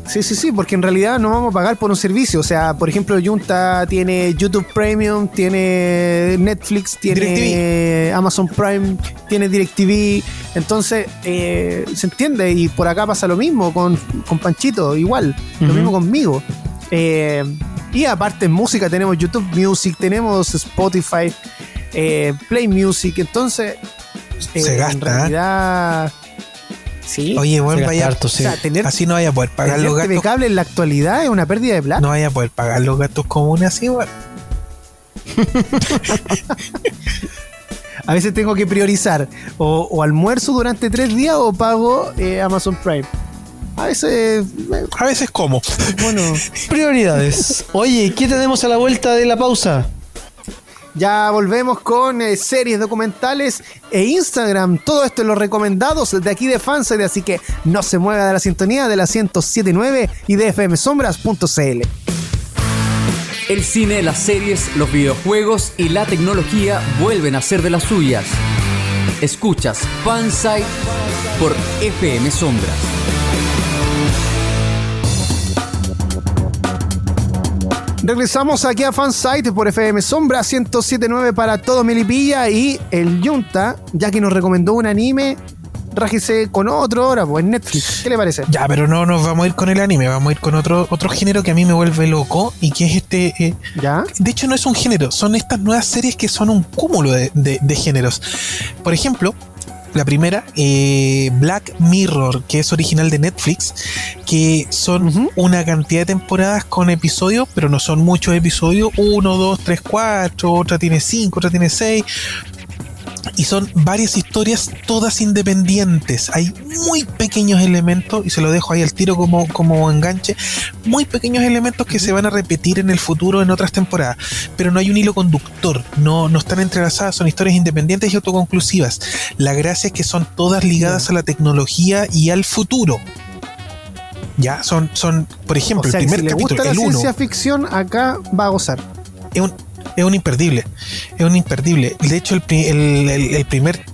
Sí, sí, sí, porque en realidad no vamos a pagar por un servicio. O sea, por ejemplo, Junta tiene YouTube Premium, tiene Netflix, tiene Amazon Prime, tiene DirecTV. Entonces, eh, se entiende. Y por acá pasa lo mismo con, con Panchito, igual. Lo mismo conmigo. Eh, y aparte en música tenemos YouTube Music, tenemos Spotify, eh, Play Music. Entonces, se gasta. En realidad Sí. Oye, bueno, vaya, harto, sí. así no vaya a poder pagar los gastos. cable en la actualidad es una pérdida de plata. No vaya a poder pagar los gastos comunes así, bueno. a veces tengo que priorizar o, almuerzo durante tres días o pago eh, Amazon Prime. A veces. A veces como. Bueno. Prioridades. Oye, ¿qué tenemos a la vuelta de la pausa? Ya volvemos con eh, series documentales e Instagram. Todo esto en los recomendados de aquí de Fanside, así que no se mueva de la sintonía de la 1079 y de fmsombras.cl. El cine, las series, los videojuegos y la tecnología vuelven a ser de las suyas. Escuchas Fanside por FM Sombras. Regresamos aquí a Fansite por FM Sombra 1079 para todo Melipilla y el Yunta, ya que nos recomendó un anime, rájese con otro ahora, pues en Netflix. ¿Qué le parece? Ya, pero no nos vamos a ir con el anime, vamos a ir con otro, otro género que a mí me vuelve loco y que es este. Eh, ¿Ya? De hecho, no es un género, son estas nuevas series que son un cúmulo de géneros. Por ejemplo, la primera, eh, Black Mirror, que es original de Netflix, que son una cantidad de temporadas con episodios, pero no son muchos episodios, uno, dos, tres, cuatro, otra tiene cinco, otra tiene seis, y son varias historias todas independientes. Hay muy pequeños elementos, y se lo dejo ahí al tiro como, como enganche, muy pequeños elementos que se van a repetir en el futuro en otras temporadas, pero no hay un hilo conductor, no, no están entrelazadas, son historias independientes y autoconclusivas. La gracia es que son todas ligadas a la tecnología y al futuro. Ya, son, son por ejemplo, el primer capítulo, la ciencia ficción, acá va a gozar. Es un, es un imperdible. Es un imperdible. De hecho, el, primer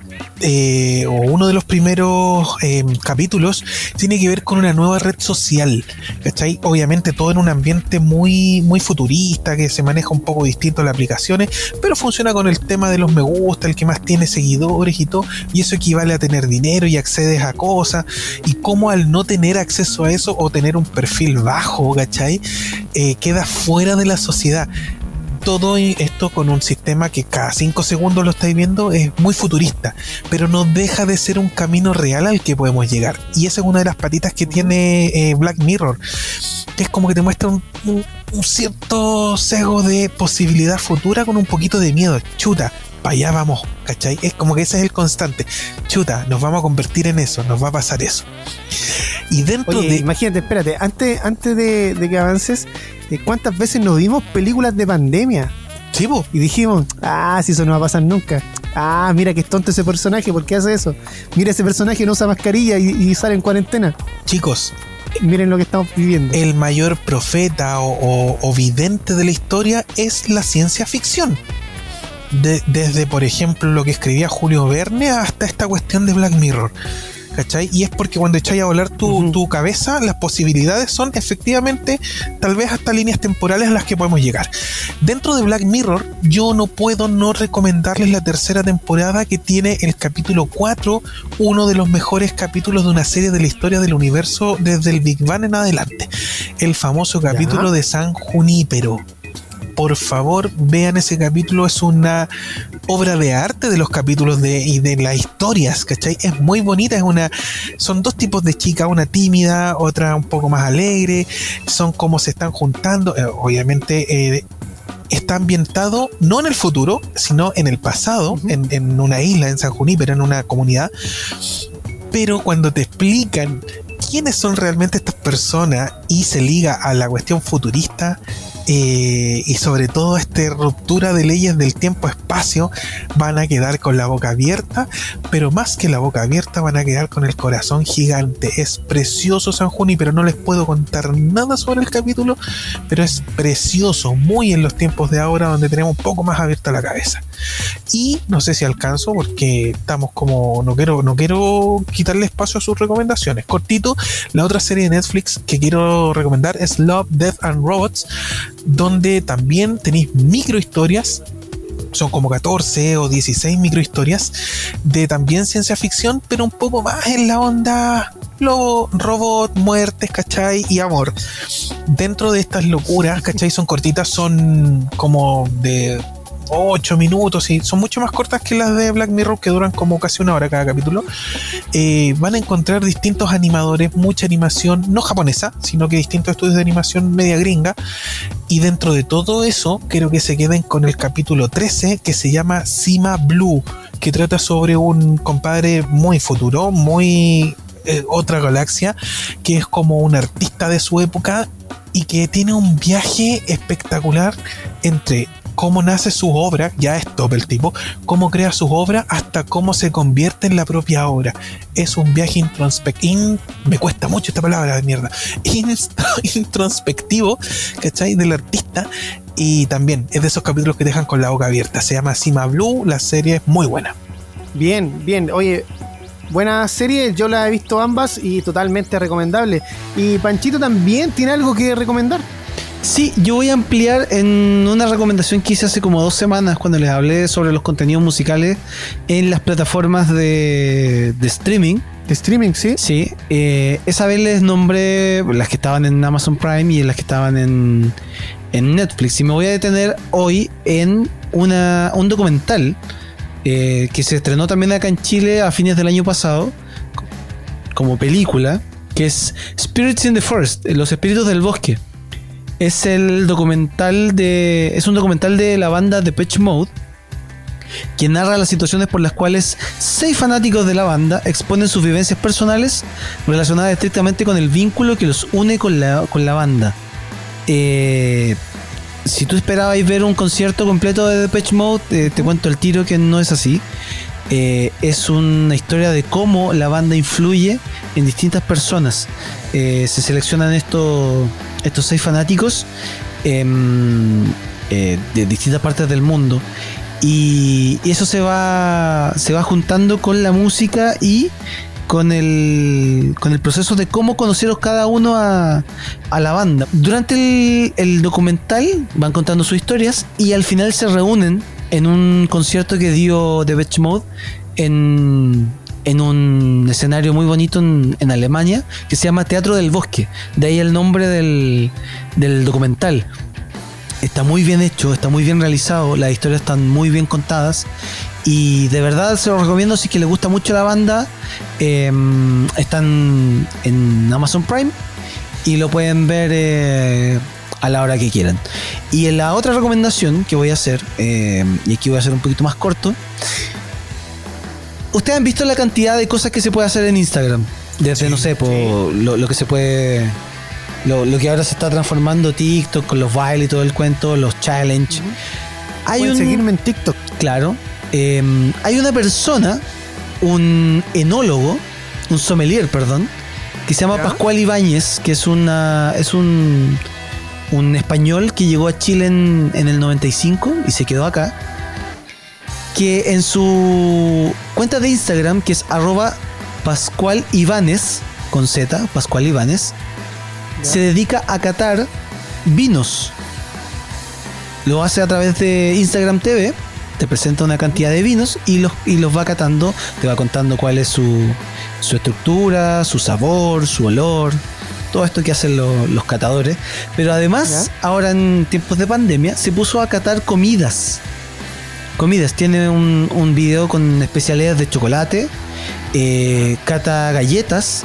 eh, o uno de los primeros eh, capítulos tiene que ver con una nueva red social, ¿cachai? Obviamente todo en un ambiente muy, muy futurista, que se maneja un poco distinto las aplicaciones, pero funciona con el tema de los me gusta, el que más tiene seguidores y todo, y eso equivale a tener dinero y accedes a cosas, y cómo al no tener acceso a eso o tener un perfil bajo, ¿cachai? Eh, queda fuera de la sociedad todo esto con un sistema que cada cinco segundos lo estáis viendo es muy futurista, pero no deja de ser un camino real al que podemos llegar. Y esa es una de las patitas que tiene eh, Black Mirror, que es como que te muestra un, cierto sesgo de posibilidad futura con un poquito de miedo. Chuta, para allá vamos, ¿cachai? Es como que ese es el constante. Chuta, nos vamos a convertir en eso, nos va a pasar eso. Y dentro de. Imagínate, espérate, antes, antes de, de que avances, cuántas veces nos vimos películas de pandemia. Sí, Y dijimos, ah, si eso no va a pasar nunca. Ah, mira que es tonto ese personaje, ¿por qué hace eso? Mira, ese personaje no usa mascarilla y, sale en cuarentena. Chicos, miren lo que estamos viviendo. El mayor profeta o, vidente de la historia es la ciencia ficción. desde, por ejemplo, lo que escribía Julio Verne hasta esta cuestión de Black Mirror. ¿Cachai? Y es porque cuando echáis a volar tu, cabeza, las posibilidades son efectivamente tal vez hasta líneas temporales a las que podemos llegar. Dentro de Black Mirror, yo no puedo no recomendarles la tercera temporada que tiene el capítulo 4, uno de los mejores capítulos de una serie de la historia del universo desde el Big Bang en adelante. El famoso capítulo de San Junípero por favor vean ese capítulo, es una obra de arte de los capítulos de, y de las historias, ¿cachai? Es muy bonita, es una, son dos tipos de chicas, una tímida, otra un poco más alegre, son como se están juntando, eh, obviamente eh, está ambientado no en el futuro, sino en el pasado, en, en, una isla, en San Junípero, en una comunidad Pero cuando te explican quiénes son realmente estas personas y se liga a la cuestión futurista, eh, y sobre todo esta ruptura de leyes del tiempo-espacio van a quedar con la boca abierta, pero más que la boca abierta van a quedar con el corazón gigante. Es precioso San Juni, pero no les puedo contar nada sobre el capítulo, pero es precioso, muy en los tiempos de ahora donde tenemos un poco más abierta la cabeza. Y no sé si alcanzo porque estamos como no quiero no quiero quitarle espacio a sus recomendaciones. Cortito, la otra serie de Netflix que quiero recomendar es Love, Death and Robots donde también tenéis micro historias son como 14 o 16 microhistorias de también ciencia ficción, pero un poco más en la onda lobo, robot, muertes, ¿cachai? Y amor. Dentro de estas locuras, ¿cachai? Son cortitas, son como de 8 minutos y son mucho más cortas que las de Black Mirror que duran como casi una hora cada capítulo. Eh, van a encontrar distintos animadores, mucha animación, no japonesa, sino que distintos estudios de animación media gringa. Y dentro de todo eso, quiero que se queden con el capítulo 13 que se llama Sima Blue, que trata sobre un compadre muy futuro, muy eh, otra galaxia, que es como un artista de su época y que tiene un viaje espectacular entre cómo nace su obra, ya es top el tipo, cómo crea su obra hasta cómo se convierte en la propia obra. Es un viaje introspectivo, me cuesta mucho esta palabra de mierda, introspectivo, ¿cachai? Del artista y también es de esos capítulos que dejan con la boca abierta. Se llama Sima Blue, la serie es muy buena. Bien, bien. Oye, buena serie, yo la he visto ambas y totalmente recomendable. Y Panchito también tiene algo que recomendar. Sí, yo voy a ampliar en una recomendación que hice hace como dos semanas cuando les hablé sobre los contenidos musicales en las plataformas de, streaming. De streaming, sí. Sí. Eh, esa vez les nombré las que estaban en Amazon Prime y las que estaban en, Netflix. Y me voy a detener hoy en una, un documental eh, que se estrenó también acá en Chile a fines del año pasado como película, que es Spirits in the Forest, Los Espíritus del Bosque es el documental de. Es un documental de la banda Pitch Mode. Que narra las situaciones por las cuales seis fanáticos de la banda exponen sus vivencias personales relacionadas estrictamente con el vínculo que los une con la, con la banda. Eh, si tú esperabas ver un concierto completo de Pitch Mode, eh, te cuento el tiro que no es así. Eh, es una historia de cómo la banda influye en distintas personas. se seleccionan estos estos seis fanáticos em, eh, de distintas partes del mundo. Y, eso se va, se va juntando con la música y con el, con el proceso de cómo conocieron cada uno a, a la banda. Durante el, documental van contando sus historias y al final se reúnen en un concierto que dio The Beach Mode en, en un escenario muy bonito en, Alemania que se llama Teatro del Bosque. De ahí el nombre del, documental. Está muy bien hecho, está muy bien realizado, las historias están muy bien contadas y de verdad se lo recomiendo si que les gusta mucho la banda. Em, están en Amazon Prime y lo pueden ver eh, a la hora que quieran. Y en la otra recomendación que voy a hacer, em, y aquí voy a hacer un poquito más corto, Ustedes han visto la cantidad de cosas que se puede hacer en Instagram. Desde, no sé, lo, que se puede. Lo, que ahora se está transformando TikTok con los bailes y todo el cuento, los challenge. Hay Pueden seguirme en TikTok. Claro. Em, hay una persona, un enólogo, un sommelier, perdón, que se llama Pascual Ibáñez, que es una. es un. Un español que llegó a Chile en, en el 95 y se quedó acá que en su cuenta de Instagram, que es arroba Pascual Ibanes, con Z, Pascual Ibanes, se dedica a catar vinos. Lo hace a través de Instagram TV, te presenta una cantidad de vinos y los, y los va catando, te va contando cuál es su, su estructura, su sabor, su olor, todo esto que hacen los catadores. Pero además, ahora en tiempos de pandemia, se puso a catar comidas comidas. Tiene un, un video con especialidades de chocolate, eh, cata galletas,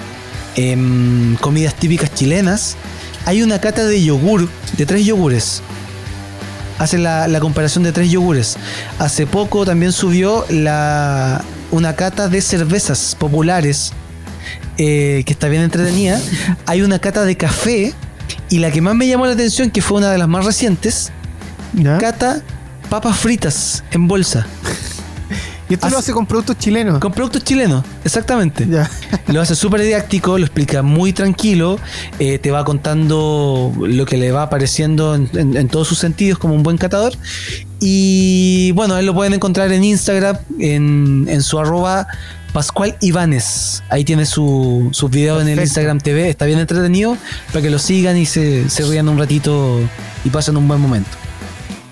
em, comidas típicas chilenas. Hay una cata de yogur, de tres yogures. Hace la, comparación de tres yogures. Hace poco también subió la, una cata de cervezas populares eh, que está bien entretenida, hay una cata de café y la que más me llamó la atención, que fue una de las más recientes, ¿Ya? cata papas fritas en bolsa. Y esto lo Hace- hace con productos chilenos. Con productos chilenos, exactamente. Ya. Lo hace súper didáctico, lo explica muy tranquilo, eh, te va contando lo que le va apareciendo en, en- en todos sus sentidos como un buen catador. Y bueno, él lo pueden encontrar en Instagram, en, en su arroba Pascual Ibanes. Ahí tiene su, sus videos en el. Instagram TV, está bien entretenido, para que lo sigan y se, se rían un ratito y pasen un buen momento.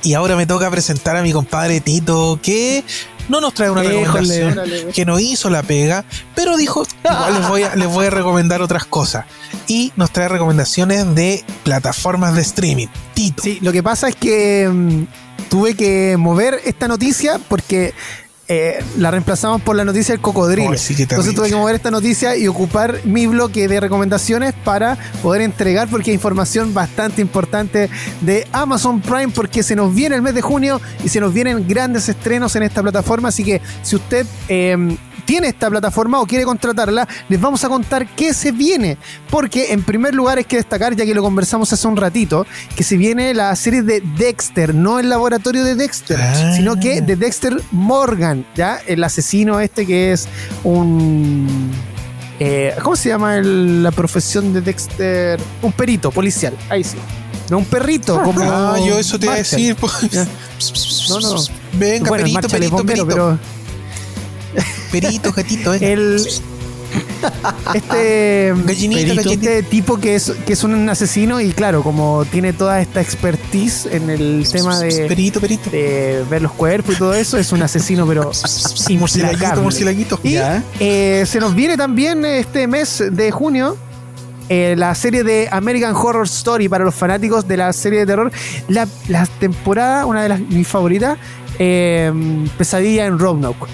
Y ahora me toca presentar a mi compadre Tito, que no nos trae una recomendación, que no hizo la pega, pero dijo, igual les voy, a, les voy a recomendar otras cosas. Y nos trae recomendaciones de plataformas de streaming. Tito. Sí, lo que pasa es que mm, tuve que mover esta noticia porque eh, la reemplazamos por la noticia del cocodrilo. Sí, qué Entonces tuve que mover esta noticia y ocupar mi bloque de recomendaciones para poder entregar, porque hay información bastante importante de Amazon Prime, porque se nos viene el mes de junio y se nos vienen grandes estrenos en esta plataforma. Así que si usted eh, tiene esta plataforma o quiere contratarla, les vamos a contar qué se viene. Porque en primer lugar hay que destacar, ya que lo conversamos hace un ratito, que se viene la serie de Dexter, no el laboratorio de Dexter, Ah. sino que de Dexter Morgan, ¿ya? El asesino este que es un... eh, ¿Cómo se llama el- la profesión de Dexter? Un perito policial, ahí sí. No un perrito, como... Ah, yo eso te iba a decir. pues. No, no. Venga, bueno, perito, es perito, bombero, perito. pero... Perito, gatito, venga. El, este, este tipo que es, que es un asesino y claro, como tiene toda esta expertise en el tema de, Perito, perito. de ver los cuerpos y todo eso, es un asesino pero implacable. murcielaguito. Y eh, se nos viene también este mes de junio eh, la serie de American Horror Story para los fanáticos de la serie de terror. La, la temporada, una de las mis favoritas, eh, Pesadilla en Roanoke.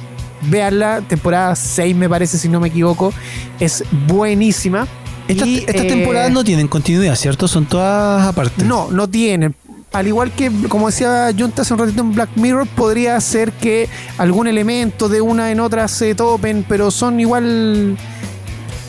Veanla, temporada 6 me parece, si no me equivoco. Es buenísima. Estas eh, temporadas no tienen continuidad, ¿cierto? Son todas aparte. no, no tienen. Al igual que, como decía Junta hace un ratito en Black Mirror, podría ser que algún elemento de una en otra se topen, pero son igual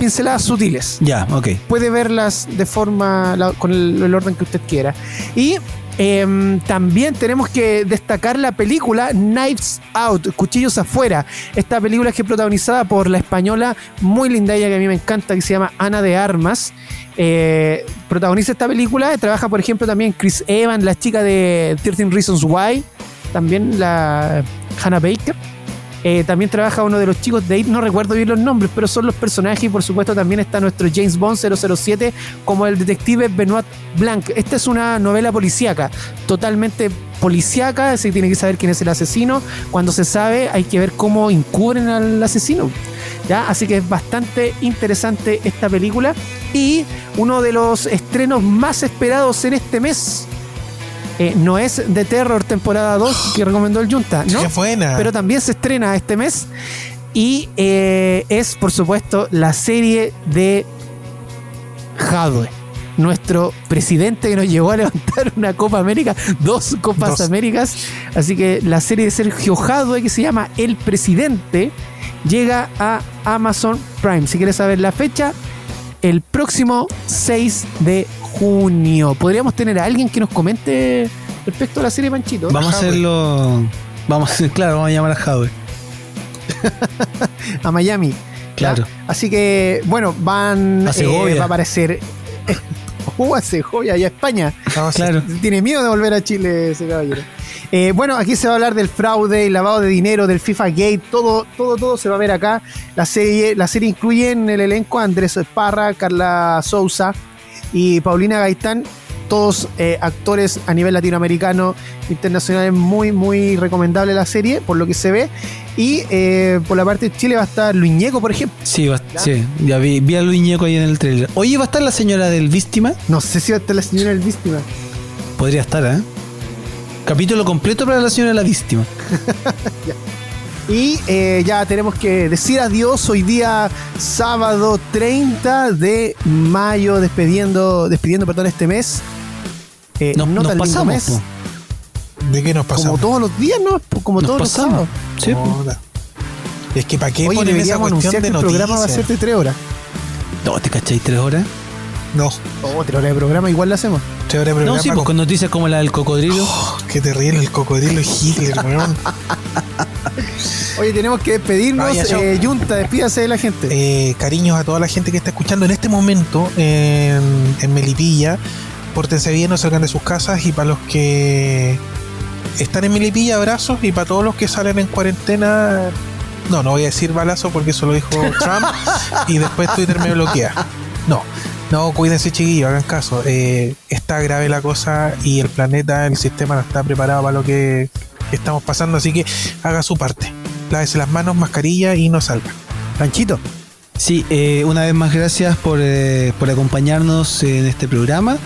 pinceladas sutiles. Ya, ok. Puede verlas de forma, la- con el, el orden que usted quiera. Y em, también tenemos que destacar la película Knives Out, Cuchillos Afuera. Esta película que es protagonizada por la española muy linda, ella que a mí me encanta, que se llama Ana de Armas. Eh, protagoniza esta película, trabaja por ejemplo también Chris Evans, la chica de 13 Reasons Why, también la Hannah Baker. Eh, también trabaja uno de los chicos de It, no recuerdo bien los nombres, pero son los personajes y por supuesto también está nuestro James Bond 007 como el detective Benoit Blanc. Esta es una novela policíaca, totalmente policíaca, que tiene que saber quién es el asesino. Cuando se sabe hay que ver cómo encubren al asesino. ¿ya? Así que es bastante interesante esta película y uno de los estrenos más esperados en este mes. Eh, no es The Terror temporada 2 que recomendó el Junta, ¿no? Qué buena. pero también se estrena este mes y eh, es por supuesto la serie de Jadwe nuestro presidente que nos llevó a levantar una Copa América, dos Copas Dos. Américas. Así que la serie de Sergio Jadwe que se llama El Presidente llega a Amazon Prime. Si quieres saber la fecha, el próximo 6 de junio. Podríamos tener a alguien que nos comente respecto a la serie Panchito. Vamos a hacerlo. Vamos a hacer, claro, vamos a llamar a Jadwe. a Miami. ¿ya? Claro. Así que, bueno, van. A Segovia. eh, va a aparecer. Uh, a Segovia y a España. Claro. Tiene miedo de volver a Chile ese caballero. Eh, bueno, aquí se va a hablar del fraude, el lavado de dinero, del FIFA Gate, todo, todo, todo se va a ver acá. La serie, la serie incluye en el elenco a Andrés Esparra, Carla Souza y Paulina Gaitán, todos eh, actores a nivel latinoamericano, internacional, muy, muy recomendable la serie, por lo que se ve. Y eh, por la parte de Chile va a estar Luñeco, por ejemplo. Sí, va- sí, ya vi, vi a Luis Ñeco ahí en el trailer. Oye, ¿va a estar la señora del víctima? No sé si va a estar la señora del víctima. Podría estar, ¿eh? Capítulo completo para la señora de la víctima. Y eh, ya tenemos que decir adiós hoy día sábado 30 de mayo, despidiendo, despidiendo perdón, este mes. Eh, Nos, no nos tan lindo pasamos. mes, po. ¿De qué nos como pasamos? todos los días, ¿no? Como Nos todos los pasamos. sábados. Sí, po. Joda. Es que para qué Oye, ponen esa deberíamos cuestión anunciar de que el programa va a ser de tres horas. No, ¿te cacháis tres horas? No, Oh, tres horas de programa, igual lo hacemos. te habré programa No, sí, pues con- noticias como la del cocodrilo. Oh, qué terrible el cocodrilo Hitler, weón. Oye, tenemos que despedirnos. Vaya, eh, Junta, despídase de la gente. Eh, cariños a toda la gente que está escuchando en este momento en, en Melipilla. Pórtense bien, no salgan de sus casas. Y para los que están en Melipilla, abrazos. Y para todos los que salen en cuarentena, no, no voy a decir balazo porque eso lo dijo Trump. y después Twitter me bloquea. No, no, cuídense, chiquillos, hagan caso. Eh, está grave la cosa y el planeta, el sistema no está preparado para lo que estamos pasando. Así que haga su parte. Lávese las manos, mascarilla y no salga. Panchito. Sí, eh, una vez más gracias por, eh, por acompañarnos en este programa.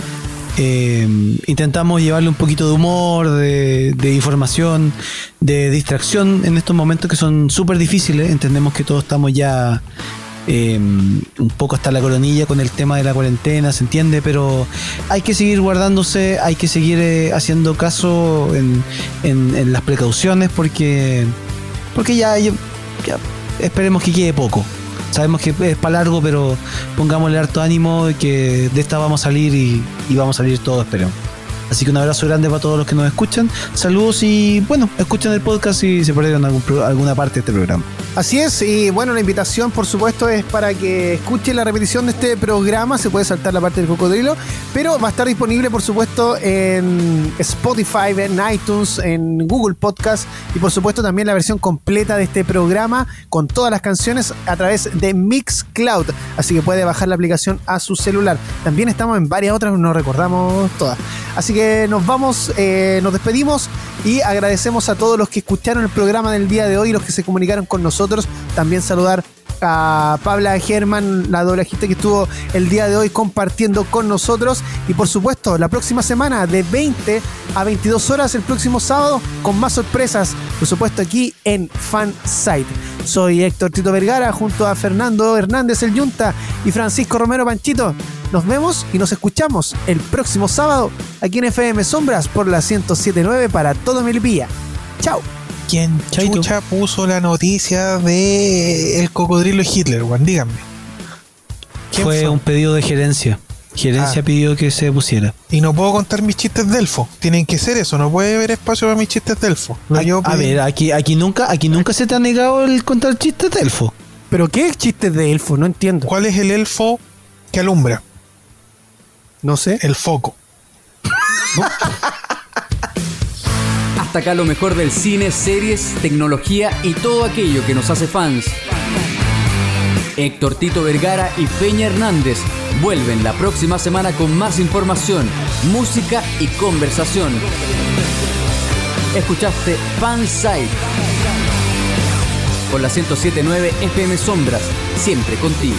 Intentamos llevarle un poquito de humor, de, de información, de distracción en estos momentos que son súper difíciles. Entendemos que todos estamos ya eh, un poco hasta la coronilla con el tema de la cuarentena, se entiende, pero hay que seguir guardándose, hay que seguir eh, haciendo caso en, en- las precauciones porque, porque ya, ya- esperemos que quede poco. Sabemos que es para largo, pero pongámosle harto ánimo que de esta vamos a salir y, y vamos a salir todos, esperemos. Así que un abrazo grande para todos los que nos escuchan. Saludos y bueno, escuchen el podcast si se perdieron algún alguna parte de este programa. Así es, y bueno, la invitación por supuesto es para que escuchen la repetición de este programa, se puede saltar la parte del cocodrilo, pero va a estar disponible por supuesto en Spotify, en iTunes, en Google Podcast y por supuesto también la versión completa de este programa con todas las canciones a través de Mixcloud, así que puede bajar la aplicación a su celular. También estamos en varias otras, no recordamos todas. Así que nos vamos, eh, nos despedimos y agradecemos a todos los que escucharon el programa del día de hoy, los que se comunicaron con nosotros. También saludar a Pabla Germán, la doblajista que estuvo el día de hoy compartiendo con nosotros. Y por supuesto, la próxima semana de 20 a 22 horas, el próximo sábado, con más sorpresas, por supuesto, aquí en Fansite. Soy Héctor Tito Vergara junto a Fernando Hernández el Yunta y Francisco Romero Panchito. Nos vemos y nos escuchamos el próximo sábado aquí en FM Sombras por la 1079 para todo Melipilla. Chao. ¿Quién chucha puso la noticia de el cocodrilo Hitler, weón? Díganme. ¿Quién Fue un pedido de gerencia. Gerencia Ah. pidió que se pusiera. Y no puedo contar mis chistes de elfo. Tienen que ser eso, no puede haber espacio para mis chistes de elfo. No, A, yo a pedí- ver, aquí, aquí nunca, aquí nunca se te ha negado el contar chistes de elfo. ¿Pero qué chistes de elfo? No entiendo. ¿cuál es el elfo que alumbra? No sé. El foco. Hasta acá lo mejor del cine, series, tecnología y todo aquello que nos hace fans. Héctor Tito Vergara y Peña Hernández vuelven la próxima semana con más información, música y conversación. Escuchaste Fansite por la 1079 FM Sombras, siempre contigo.